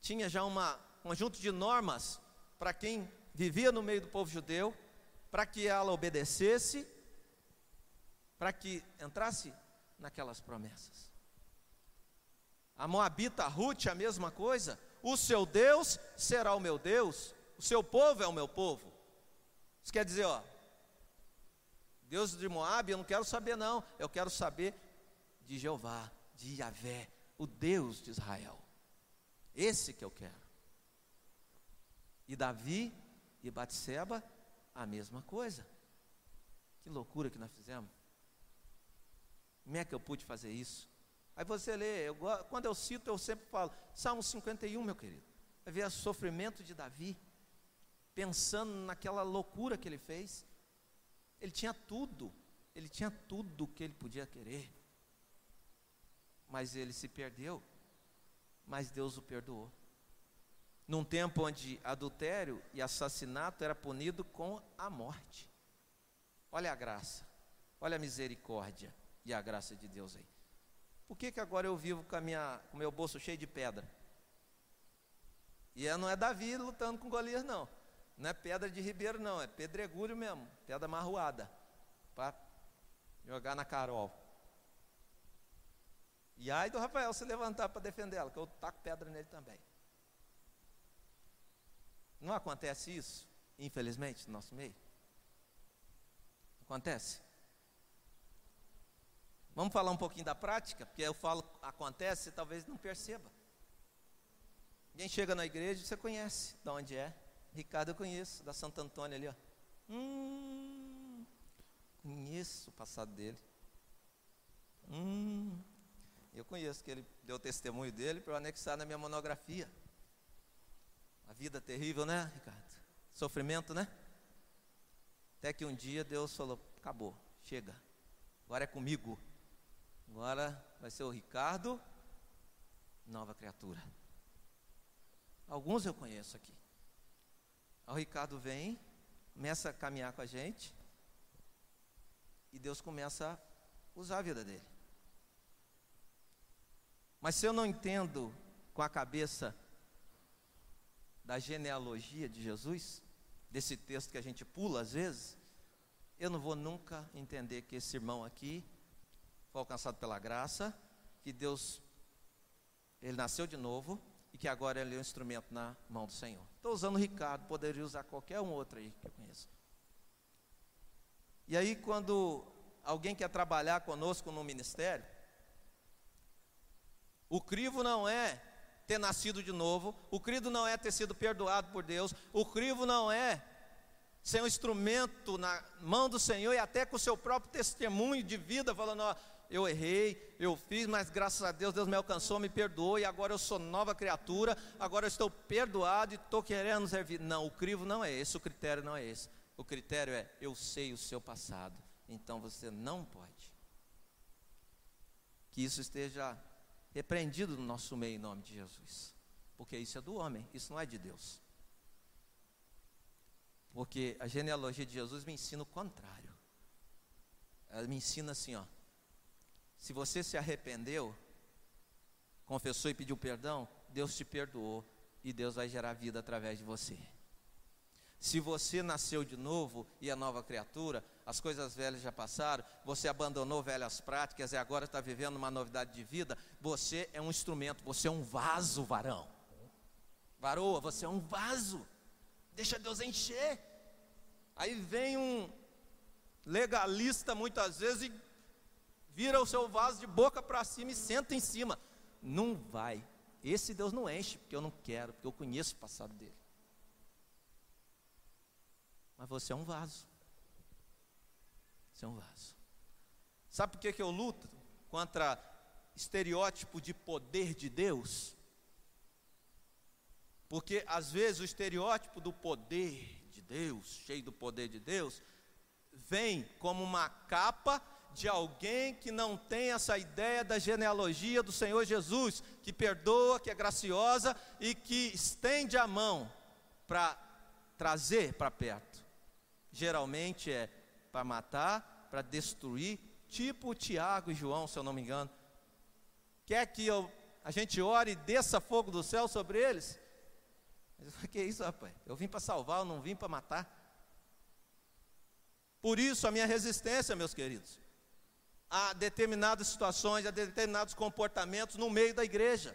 Tinha já um conjunto de normas para quem vivia no meio do povo judeu, para que ela obedecesse, para que entrasse naquelas promessas. A Moabita Ruth, a mesma coisa. O seu Deus será o meu Deus, o seu povo é o meu povo. Isso quer dizer, ó, Deus de Moab, eu não quero saber, não, eu quero saber de Jeová, de Yahvé, o Deus de Israel. Esse que eu quero. E Davi e Batseba, a mesma coisa. Que loucura que nós fizemos. Como é que eu pude fazer isso? Aí você lê, eu, quando eu cito, eu sempre falo, Salmo 51, meu querido. Vai ver o sofrimento de Davi, pensando naquela loucura que ele fez. Ele tinha tudo, ele tinha tudo que ele podia querer. Mas ele se perdeu, mas Deus o perdoou. Num tempo onde adultério e assassinato era punido com a morte. Olha a graça, olha a misericórdia e a graça de Deus aí. Por que, que agora eu vivo com, o meu bolso cheio de pedra? E não é Davi lutando com Golias, não. Não é pedra de ribeiro, não. É pedregulho mesmo. Pedra marroada. Para jogar na Carol. E aí do Rafael se levantar para defender ela, que eu taco pedra nele também. Não acontece isso, infelizmente, no nosso meio? Acontece? Vamos falar um pouquinho da prática, porque eu falo acontece, você talvez não perceba. Quem chega na igreja, você conhece de onde é. Ricardo eu conheço, da Santo Antônio ali, ó. Hum, conheço o passado dele. Hum, eu conheço que ele deu testemunho dele para eu anexar na minha monografia. A vida terrível, né, Ricardo? Sofrimento, né? Até que um dia Deus falou: acabou, chega, agora é comigo. Agora vai ser o Ricardo, nova criatura. Alguns eu conheço aqui. O Ricardo vem, começa a caminhar com a gente, e Deus começa a usar a vida dele. Mas se eu não entendo com a cabeça da genealogia de Jesus, desse texto que a gente pula às vezes, eu não vou nunca entender que esse irmão aqui foi alcançado pela graça, que Deus, ele nasceu de novo e que agora ele é um instrumento na mão do Senhor. Estou usando o Ricardo, poderia usar qualquer um outro aí que eu conheço. E aí, quando alguém quer trabalhar conosco no ministério, o crivo não é ter nascido de novo, o crivo não é ter sido perdoado por Deus, o crivo não é ser um instrumento na mão do Senhor e até com o seu próprio testemunho de vida, falando: ó, eu errei, eu fiz, mas graças a Deus, Deus me alcançou, me perdoou, e agora eu sou nova criatura, agora eu estou perdoado e estou querendo servir. Não, o crivo não é esse, o critério não é esse. O critério é, eu sei o seu passado, então você não pode. Que isso esteja repreendido no nosso meio, em nome de Jesus. Porque isso é do homem, isso não é de Deus. Porque a genealogia de Jesus me ensina o contrário. Ela me ensina assim, ó. Se você se arrependeu, confessou e pediu perdão, Deus te perdoou e Deus vai gerar vida através de você. Se você nasceu de novo e é nova criatura, as coisas velhas já passaram, você abandonou velhas práticas e agora está vivendo uma novidade de vida, você é um instrumento, você é um vaso, varão. Varoa, você é um vaso. Deixa Deus encher. Aí vem um legalista muitas vezes e vira o seu vaso de boca para cima e senta em cima. Não vai. Esse Deus não enche, porque eu não quero, porque eu conheço o passado dele. Mas você é um vaso. Você é um vaso. Sabe por que, que eu luto contra estereótipo de poder de Deus? Porque às vezes o estereótipo do poder de Deus, cheio do poder de Deus, vem como uma capa de alguém que não tem essa ideia da genealogia do Senhor Jesus, que perdoa, que é graciosa e que estende a mão para trazer para perto. Geralmente é para matar, para destruir, tipo Tiago e João, se eu não me engano. Quer que eu, a gente ore e desça fogo do céu sobre eles? Que isso, rapaz? Eu vim para salvar, eu não vim para matar. Por isso a minha resistência, meus queridos, a determinadas situações, a determinados comportamentos no meio da igreja.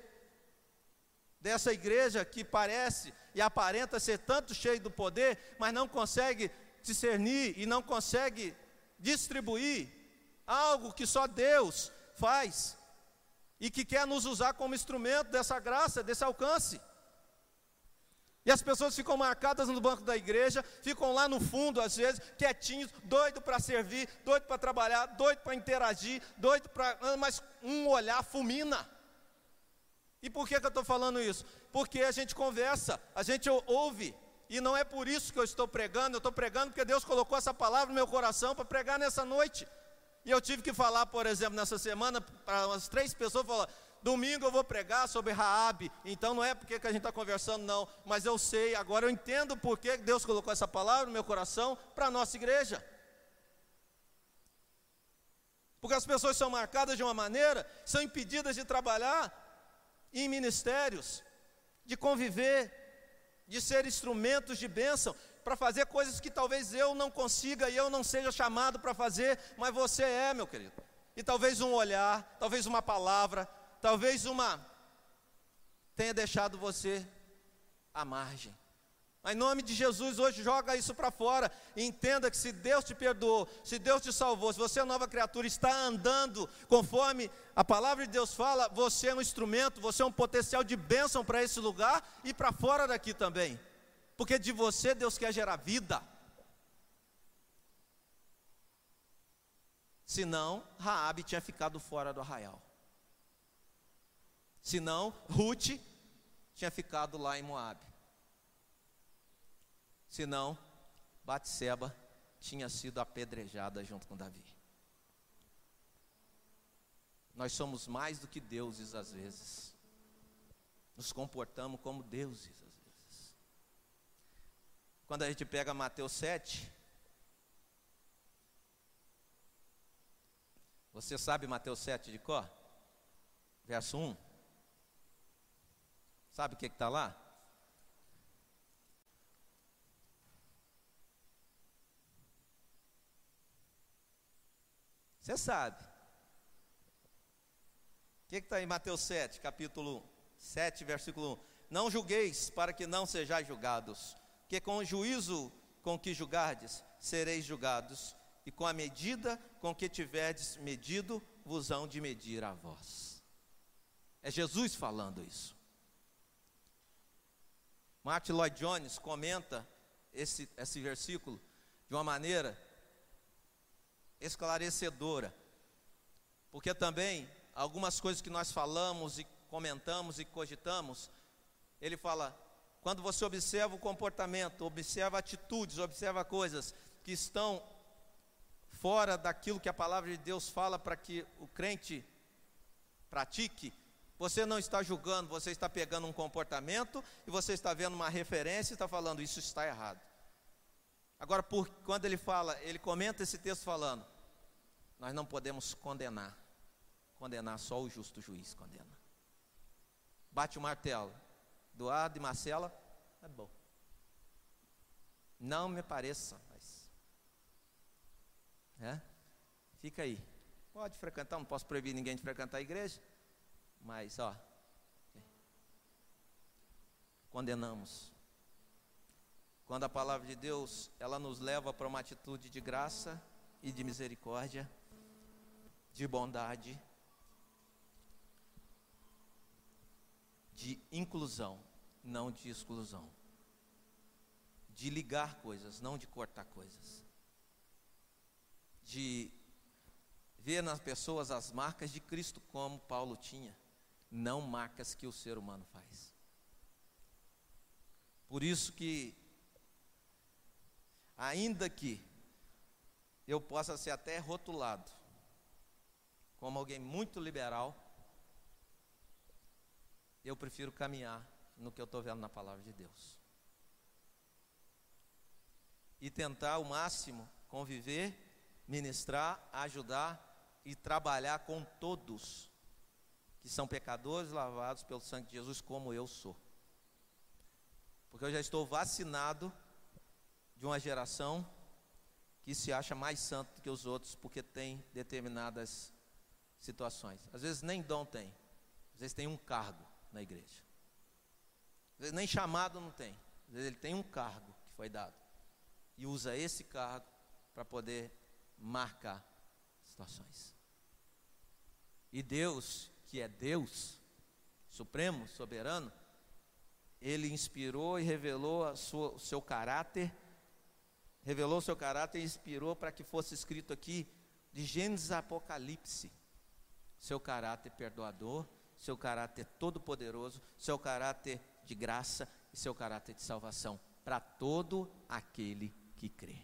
Dessa igreja que parece e aparenta ser tanto cheio do poder, mas não consegue discernir e não consegue distribuir algo que só Deus faz e que quer nos usar como instrumento dessa graça, desse alcance. E as pessoas ficam marcadas no banco da igreja, ficam lá no fundo, às vezes, quietinhos, doido para servir, doido para trabalhar, doido para interagir, doido para. Ah, mas um olhar fulmina. E por que, que eu estou falando isso? Porque a gente conversa, a gente ouve, e não é por isso que eu estou pregando, eu estou pregando porque Deus colocou essa palavra no meu coração para pregar nessa noite. E eu tive que falar, por exemplo, nessa semana, para umas três pessoas, falar, Domingo eu vou pregar sobre Raabe. Então não é porque que a gente está conversando, não. Mas eu sei, agora eu entendo por que Deus colocou essa palavra no meu coração para a nossa igreja. Porque as pessoas são marcadas de uma maneira, são impedidas de trabalhar em ministérios, de conviver, de ser instrumentos de bênção, para fazer coisas que talvez eu não consiga e eu não seja chamado para fazer, mas você é, meu querido. E talvez um olhar, talvez uma palavra, Talvez uma tenha deixado você à margem. Mas em nome de Jesus, hoje joga isso para fora. E entenda que se Deus te perdoou, se Deus te salvou, se você é nova criatura, está andando conforme a palavra de Deus fala, você é um instrumento, você é um potencial de bênção para esse lugar e para fora daqui também. Porque de você Deus quer gerar vida. Senão, Raabe tinha ficado fora do arraial. Senão, Ruth tinha ficado lá em Moab. Senão, Batseba tinha sido apedrejada junto com Davi. Nós somos mais do que deuses às vezes. Nos comportamos como deuses às vezes. Quando a gente pega Mateus 7, você sabe Mateus 7 de cor? Verso 1. Sabe o que está lá? Você sabe. O que está em Mateus 7, capítulo 7, versículo 1? Não julgueis para que não sejais julgados, que com o juízo com que julgardes, sereis julgados, e com a medida com que tiverdes medido, vos hão de medir a vós. É Jesus falando isso. Martin Lloyd Jones comenta esse, esse versículo de uma maneira esclarecedora, porque também algumas coisas que nós falamos e comentamos e cogitamos, ele fala: quando você observa o comportamento, observa atitudes, observa coisas que estão fora daquilo que a palavra de Deus fala para que o crente pratique, você não está julgando, você está pegando um comportamento e você está vendo uma referência e está falando isso está errado. Agora, por, quando ele fala, ele comenta esse texto falando, nós não podemos condenar. Condenar só o justo juiz condena. Bate o martelo. Doado e Marcela, é bom. Não me pareça, mas. É? Fica aí. Pode frequentar, não posso proibir ninguém de frequentar a igreja. Mas, ó, condenamos. Quando a palavra de Deus, ela nos leva para uma atitude de graça e de misericórdia, de bondade, de inclusão, não de exclusão. De ligar coisas, não de cortar coisas. De ver nas pessoas as marcas de Cristo, como Paulo tinha não marcas que o ser humano faz. Por isso que, ainda que eu possa ser até rotulado como alguém muito liberal, eu prefiro caminhar no que eu estou vendo na palavra de Deus. E tentar ao máximo conviver ministrar, ajudar e trabalhar com todos que são pecadores lavados pelo sangue de Jesus, como eu sou. Porque eu já estou vacinado de uma geração que se acha mais santo que os outros porque tem determinadas situações. Às vezes nem dom tem, às vezes tem um cargo na igreja. Às vezes nem chamado não tem, às vezes ele tem um cargo que foi dado e usa esse cargo para poder marcar situações. E Deus, que é Deus, supremo, soberano, ele inspirou e revelou sua, o seu caráter, revelou o seu caráter e inspirou para que fosse escrito aqui de Gênesis a Apocalipse. Seu caráter perdoador, seu caráter todo-poderoso, seu caráter de graça e seu caráter de salvação para todo aquele que crê.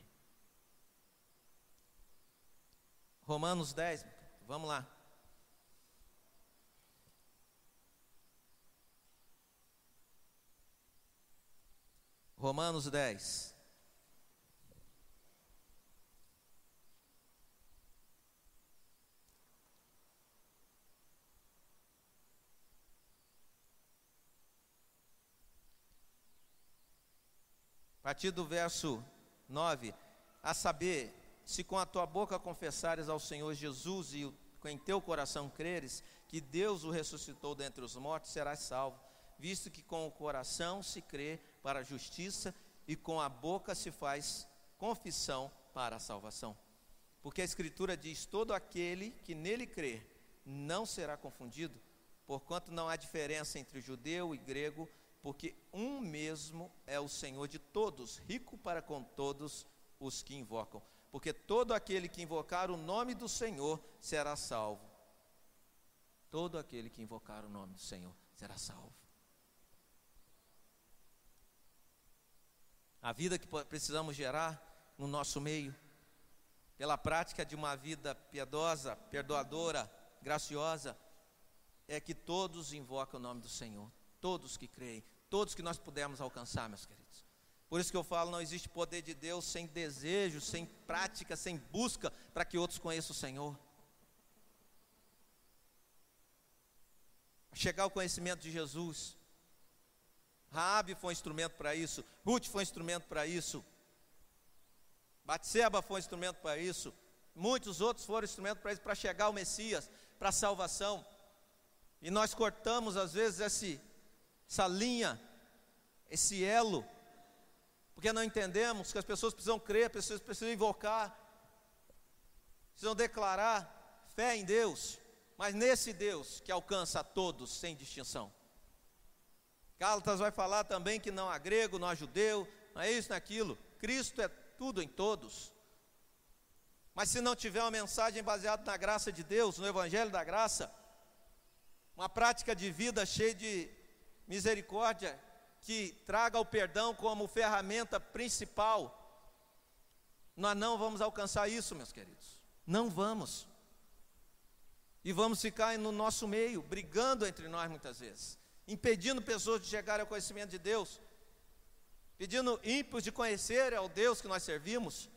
Romanos 10, vamos lá. Romanos 10. A partir do verso 9, a saber, se com a tua boca confessares ao Senhor Jesus e em teu coração creres que Deus o ressuscitou dentre os mortos, serás salvo, visto que com o coração se crê para a justiça e com a boca se faz confissão para a salvação. Porque a Escritura diz: todo aquele que nele crer não será confundido, porquanto não há diferença entre judeu e grego, porque um mesmo é o Senhor de todos, rico para com todos os que invocam. Porque todo aquele que invocar o nome do Senhor será salvo. Todo aquele que invocar o nome do Senhor será salvo. A vida que precisamos gerar no nosso meio, pela prática de uma vida piedosa, perdoadora, graciosa, é que todos invocam o nome do Senhor, todos que creem, todos que nós pudermos alcançar, meus queridos. Por isso que eu falo, não existe poder de Deus sem desejo, sem prática, sem busca para que outros conheçam o Senhor. Chegar ao conhecimento de Jesus, Raabe foi um instrumento para isso, Ruth foi um instrumento para isso, Batseba foi um instrumento para isso, muitos outros foram instrumento para isso, para chegar ao Messias, para a salvação. E nós cortamos às vezes esse, essa linha, esse elo, porque não entendemos que as pessoas precisam crer, as pessoas precisam invocar, precisam declarar fé em Deus, mas nesse Deus que alcança a todos sem distinção. Gálatas vai falar também que não há grego, não há judeu, não é isso, não é aquilo. Cristo é tudo em todos. Mas se não tiver uma mensagem baseada na graça de Deus, no Evangelho da graça, uma prática de vida cheia de misericórdia, que traga o perdão como ferramenta principal, nós não vamos alcançar isso, meus queridos. Não vamos. E vamos ficar no nosso meio, brigando entre nós muitas vezes impedindo pessoas de chegarem ao conhecimento de Deus, pedindo ímpios de conhecer ao Deus que nós servimos.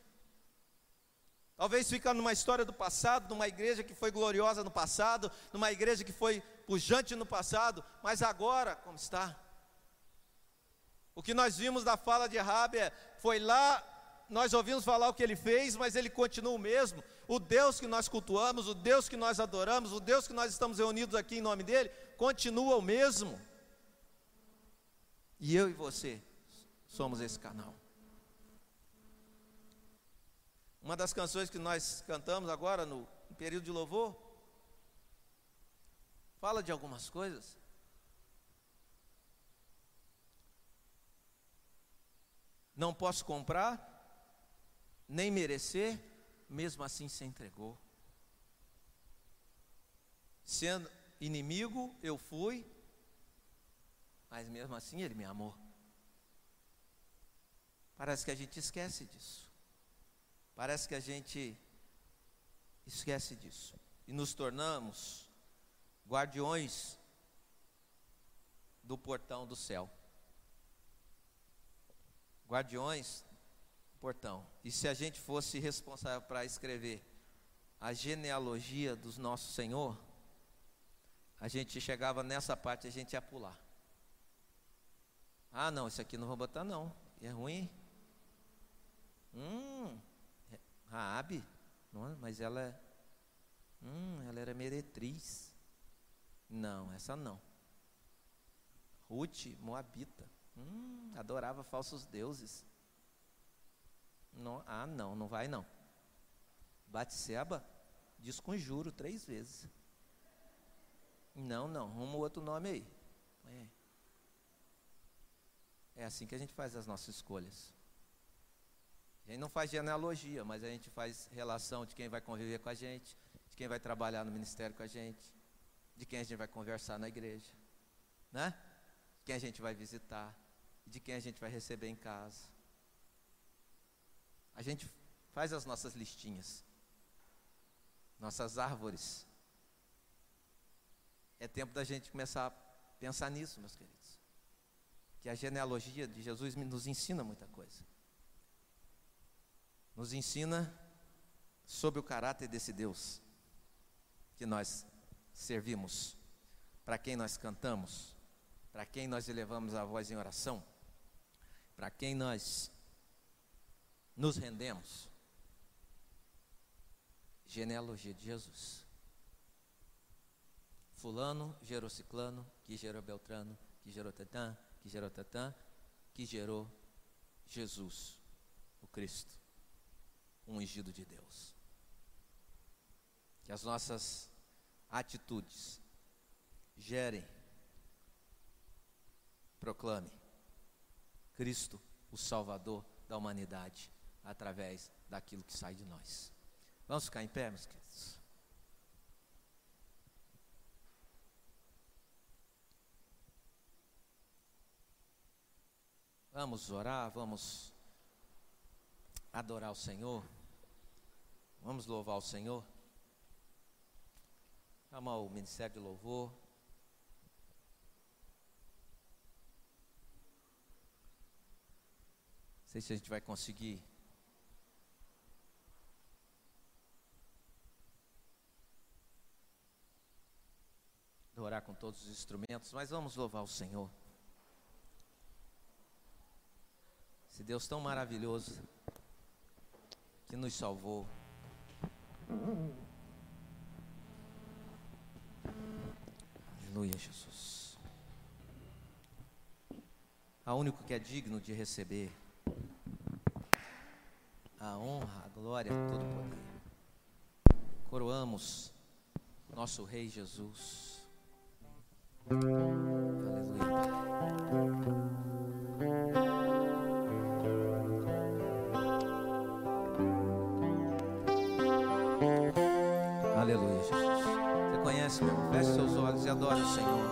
Talvez ficar numa história do passado, numa igreja que foi gloriosa no passado, numa igreja que foi pujante no passado, mas agora, como está? O que nós vimos da fala de Rabi é, foi lá, nós ouvimos falar o que ele fez, mas ele continua o mesmo. O Deus que nós cultuamos, o Deus que nós adoramos, o Deus que nós estamos reunidos aqui em nome dele, continua o mesmo. E eu e você somos esse canal. Uma das canções que nós cantamos agora no período de louvor fala de algumas coisas. Não posso comprar, nem merecer, mesmo assim se entregou. Sendo inimigo, eu fui, mas mesmo assim ele me amou. Parece que a gente esquece disso. Parece que a gente esquece disso. E nos tornamos guardiões do portão do céu. Guardiões portão. E se a gente fosse responsável para escrever a genealogia do nosso Senhor, a gente chegava nessa parte, a gente ia pular. Ah, não, isso aqui não vou botar não. É ruim. Hum, Raabe, não, é? mas ela é, hum, ela era meretriz. Não, essa não. Ruth, Moabita, hum, adorava falsos deuses. Não, ah, não, não vai não. Batseba, desconjuro três vezes. Não, não, arruma outro nome aí. É. é assim que a gente faz as nossas escolhas. A gente não faz genealogia, mas a gente faz relação de quem vai conviver com a gente, de quem vai trabalhar no ministério com a gente, de quem a gente vai conversar na igreja, né? De quem a gente vai visitar, de quem a gente vai receber em casa. A gente faz as nossas listinhas, nossas árvores. É tempo da gente começar a pensar nisso, meus queridos. Que a genealogia de Jesus nos ensina muita coisa. Nos ensina sobre o caráter desse Deus que nós servimos, para quem nós cantamos, para quem nós elevamos a voz em oração, para quem nós nos rendemos. Genealogia de Jesus. Fulano gerou Ciclano, que gerou Beltrano, que gerou Tetã, que gerou Tetã, que gerou Jesus, o Cristo, um ungido de Deus. Que as nossas atitudes gerem, proclame Cristo, o Salvador da humanidade através daquilo que sai de nós. Vamos ficar em pé, meus queridos? Vamos orar, vamos adorar o Senhor, vamos louvar o Senhor. Chama o Ministério de Louvor. Não sei se a gente vai conseguir orar com todos os instrumentos, mas vamos louvar o Senhor. Esse Deus tão maravilhoso que nos salvou. Aleluia, Jesus. A único que é digno de receber a honra, a glória, todo o poder. Coroamos nosso Rei Jesus. Olhos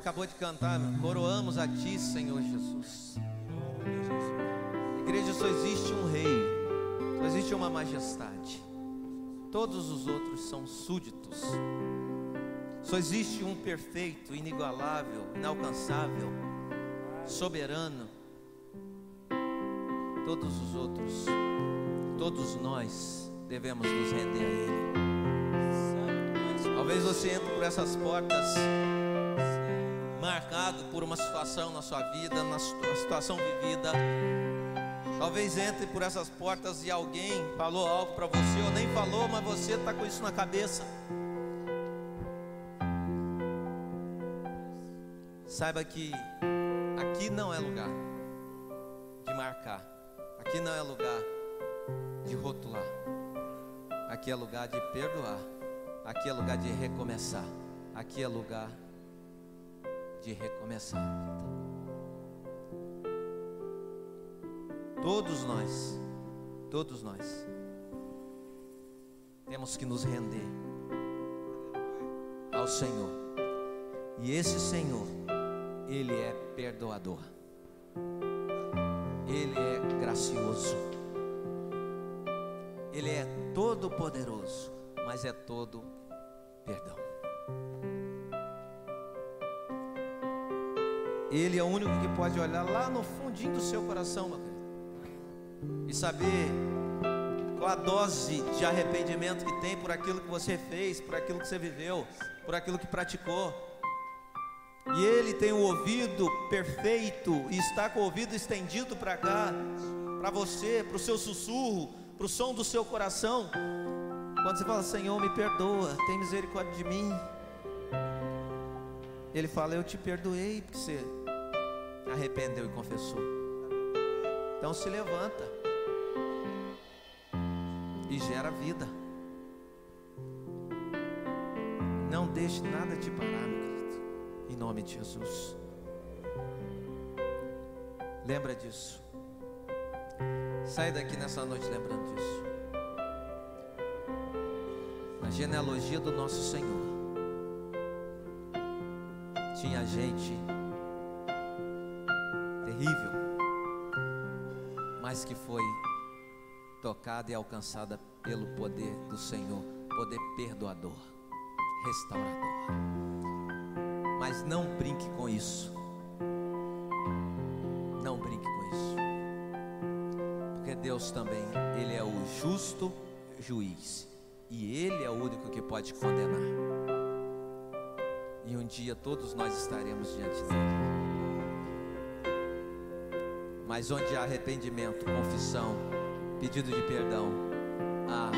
acabou de cantar, coroamos a Ti, Senhor Jesus. Igreja, só existe um rei, só existe uma majestade. Todos os outros são súditos. Só existe um perfeito, inigualável, inalcançável, soberano. Todos os outros, todos nós devemos nos render a Ele. Talvez você entre por essas portas marcado por uma situação na sua vida, na situação vivida. Talvez entre por essas portas e alguém falou algo para você, ou nem falou, mas você está com isso na cabeça. Saiba que aqui não é lugar de marcar, aqui não é lugar de rotular, aqui é lugar de perdoar, aqui é lugar de recomeçar, aqui é lugar de recomeçar. Todos nós, todos nós, temos que nos render ao Senhor. E esse Senhor, Ele é perdoador, Ele é gracioso, Ele é todo poderoso, mas é todo perdão. Ele é o único que pode olhar lá no fundinho do seu coração, meu querido, e saber qual a dose de arrependimento que tem por aquilo que você fez, por aquilo que você viveu, por aquilo que praticou. E Ele tem o ouvido perfeito e está com o ouvido estendido para cá, para você, para o seu sussurro, para o som do seu coração. Quando você fala, Senhor, me perdoa, tem misericórdia de mim. Ele fala, eu te perdoei, porque você arrependeu e confessou. Então se levanta e gera vida. Não deixe nada te parar, meu querido. Em nome de Jesus. Lembra disso. Sai daqui nessa noite lembrando disso. Na genealogia do nosso Senhor tinha gente terrível, mas que foi tocada e alcançada pelo poder do Senhor, poder perdoador, restaurador. Mas não brinque com isso. Não brinque com isso. Porque Deus também, Ele é o justo juiz. E Ele é o único que pode condenar. E um dia todos nós estaremos diante dele. Mas onde há arrependimento, confissão, pedido de perdão, há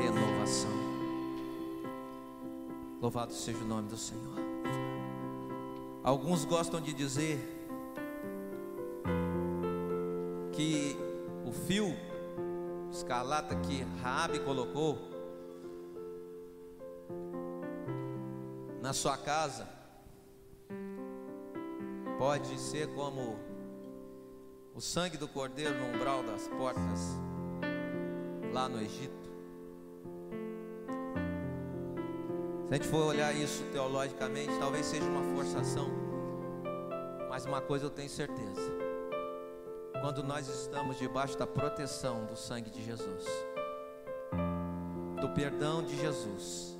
renovação. Louvado seja o nome do Senhor. Alguns gostam de dizer que o fio escarlata que Raabe colocou na sua casa pode ser como o sangue do cordeiro no umbral das portas, lá no Egito. Se a gente for olhar isso teologicamente, talvez seja uma forçação, mas uma coisa eu tenho certeza: quando nós estamos debaixo da proteção do sangue de Jesus, perdão de Jesus,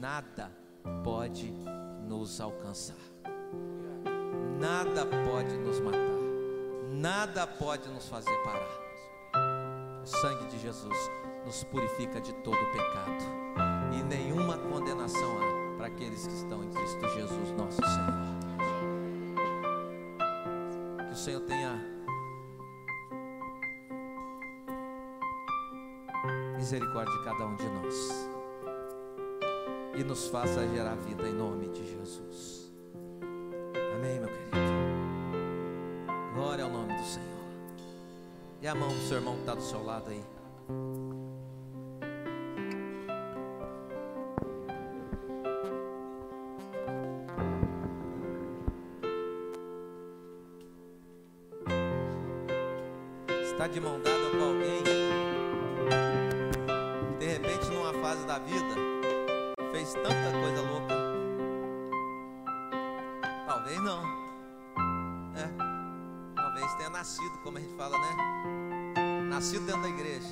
nada pode nos alcançar, nada pode nos matar, nada pode nos fazer parar. O sangue de Jesus nos purifica de todo pecado e nenhuma condenação há para aqueles que estão em Cristo Jesus, nosso Senhor. Que o Senhor tenha misericórdia de cada um de nós e nos faça gerar vida em nome de Jesus. A mão do seu irmão que está do seu lado aí. Está de mão dada com alguém. De repente, numa fase da vida, fez tanta coisa louca. Talvez não. É. Talvez tenha nascido, como a gente fala, né? Nascido dentro da igreja.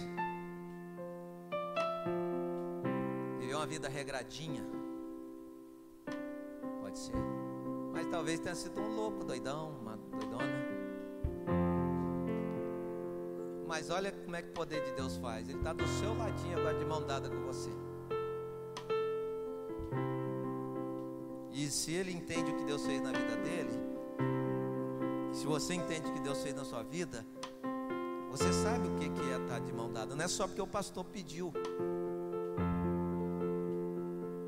Viveu uma vida regradinha. Pode ser. Mas talvez tenha sido um louco, doidão, uma doidona. Mas olha como é que o poder de Deus faz. Ele está do seu ladinho agora de mão dada com você. E se ele entende o que Deus fez na vida dele, se você entende o que Deus fez na sua vida, você sabe o que é estar de mão dada. Não é só porque o pastor pediu.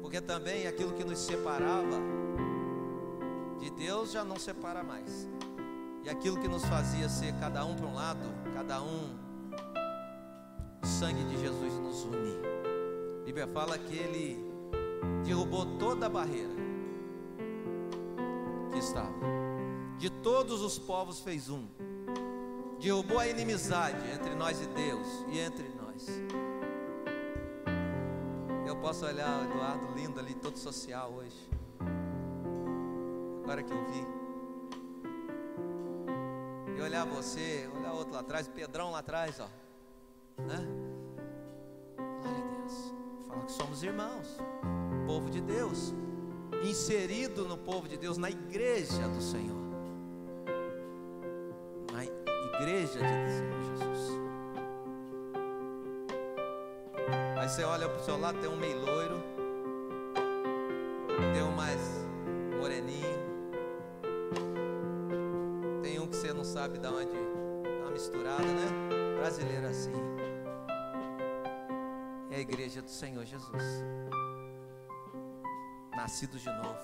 Porque também aquilo que nos separava de Deus já não separa mais. E aquilo que nos fazia ser cada um para um lado, cada um, o sangue de Jesus nos une. A Bíblia fala que ele derrubou toda a barreira que estava. De todos os povos fez um. Derrubou a inimizade entre nós e Deus e entre nós. Eu posso olhar o Eduardo lindo ali, todo social hoje. Agora que eu vi e olhar você, olhar outro lá atrás, Pedrão lá atrás, ó. Né? Glória a Deus. Falar que somos irmãos, povo de Deus, inserido no povo de Deus, na igreja do Senhor. Igreja de Senhor Jesus. Aí você olha para o seu lado, tem um meio loiro, tem um mais moreninho você não sabe de onde uma misturada, né? Brasileiro assim. É a igreja do Senhor Jesus. Nascidos de novo.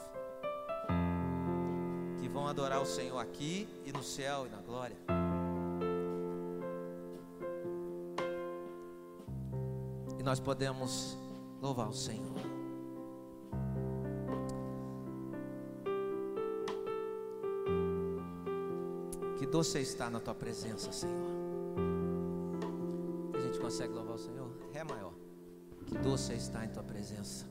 Que vão adorar o Senhor aqui e no céu e na glória. Nós podemos louvar o Senhor. doce está na tua presença, Senhor. A gente consegue louvar o Senhor? Ré maior. Que doce está em tua presença.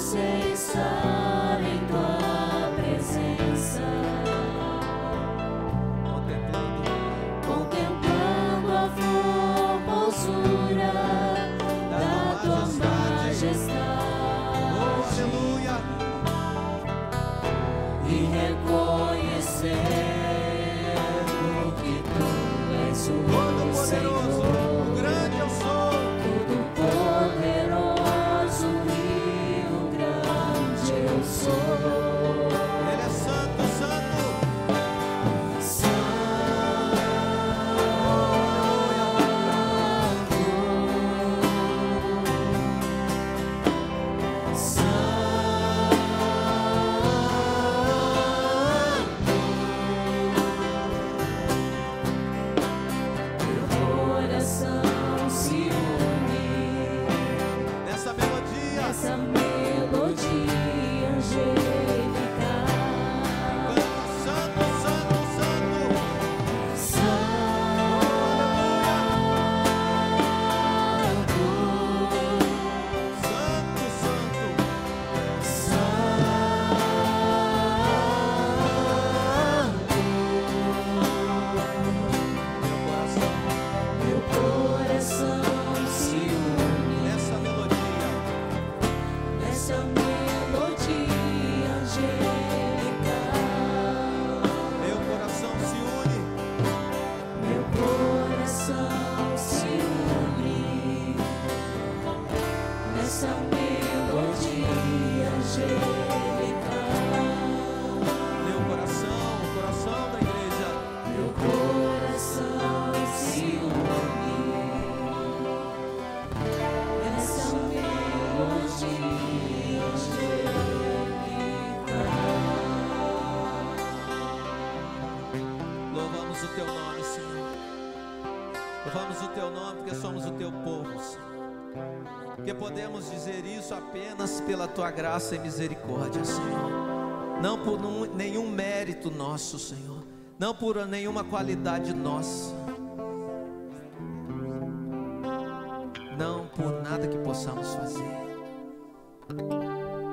Say forsaken. Podemos dizer isso apenas pela tua graça e misericórdia, Senhor. Não por nenhum mérito nosso, Senhor. Não por nenhuma qualidade nossa. Não por nada que possamos fazer.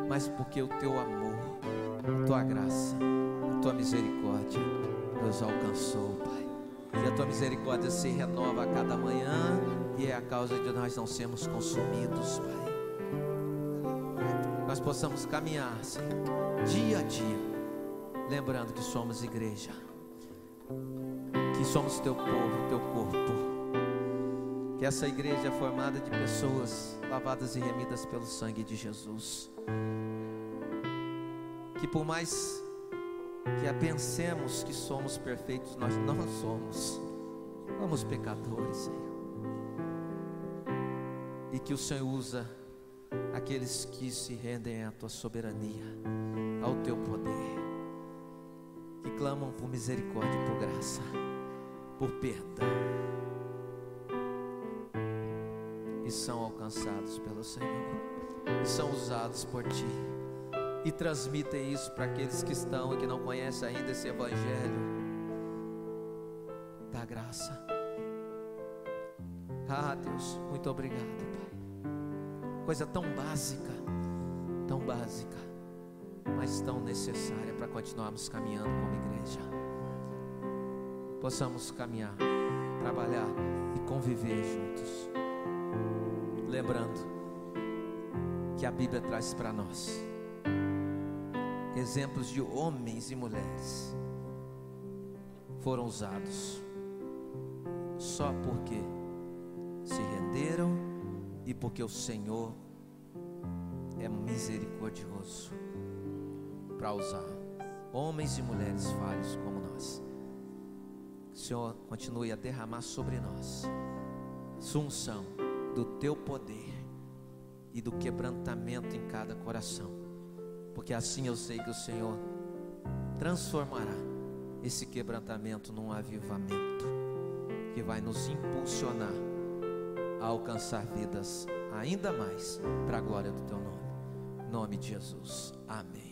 Mas porque o teu amor, a tua graça, a tua misericórdia nos alcançou, Pai. E a tua misericórdia se renova a cada manhã e é a causa de nós não sermos consumidos, Pai. Nós possamos caminhar, Senhor, dia a dia, lembrando que somos igreja, que somos teu povo, teu corpo. Que essa igreja é formada de pessoas lavadas e remidas pelo sangue de Jesus. Que por mais que pensemos que somos perfeitos, nós não somos. Somos pecadores, Senhor e que o Senhor usa aqueles que se rendem à tua soberania, ao teu poder, que clamam por misericórdia por graça, por perdão, e são alcançados pelo Senhor, e são usados por ti, e transmitem isso para aqueles que estão e que não conhecem ainda esse Evangelho da graça. Ah, Deus, muito obrigado, Pai coisa tão básica, tão básica, mas tão necessária para continuarmos caminhando como igreja. Possamos caminhar, trabalhar e conviver juntos. Lembrando que a Bíblia traz para nós exemplos de homens e mulheres foram usados só porque se renderam e porque o Senhor é misericordioso para usar homens e mulheres falhos como nós. Que o Senhor continue a derramar sobre nós sunção do teu poder e do quebrantamento em cada coração, porque assim eu sei que o Senhor transformará esse quebrantamento num avivamento que vai nos impulsionar a alcançar vidas ainda mais para a glória do teu nome. Nome de Jesus. Amém.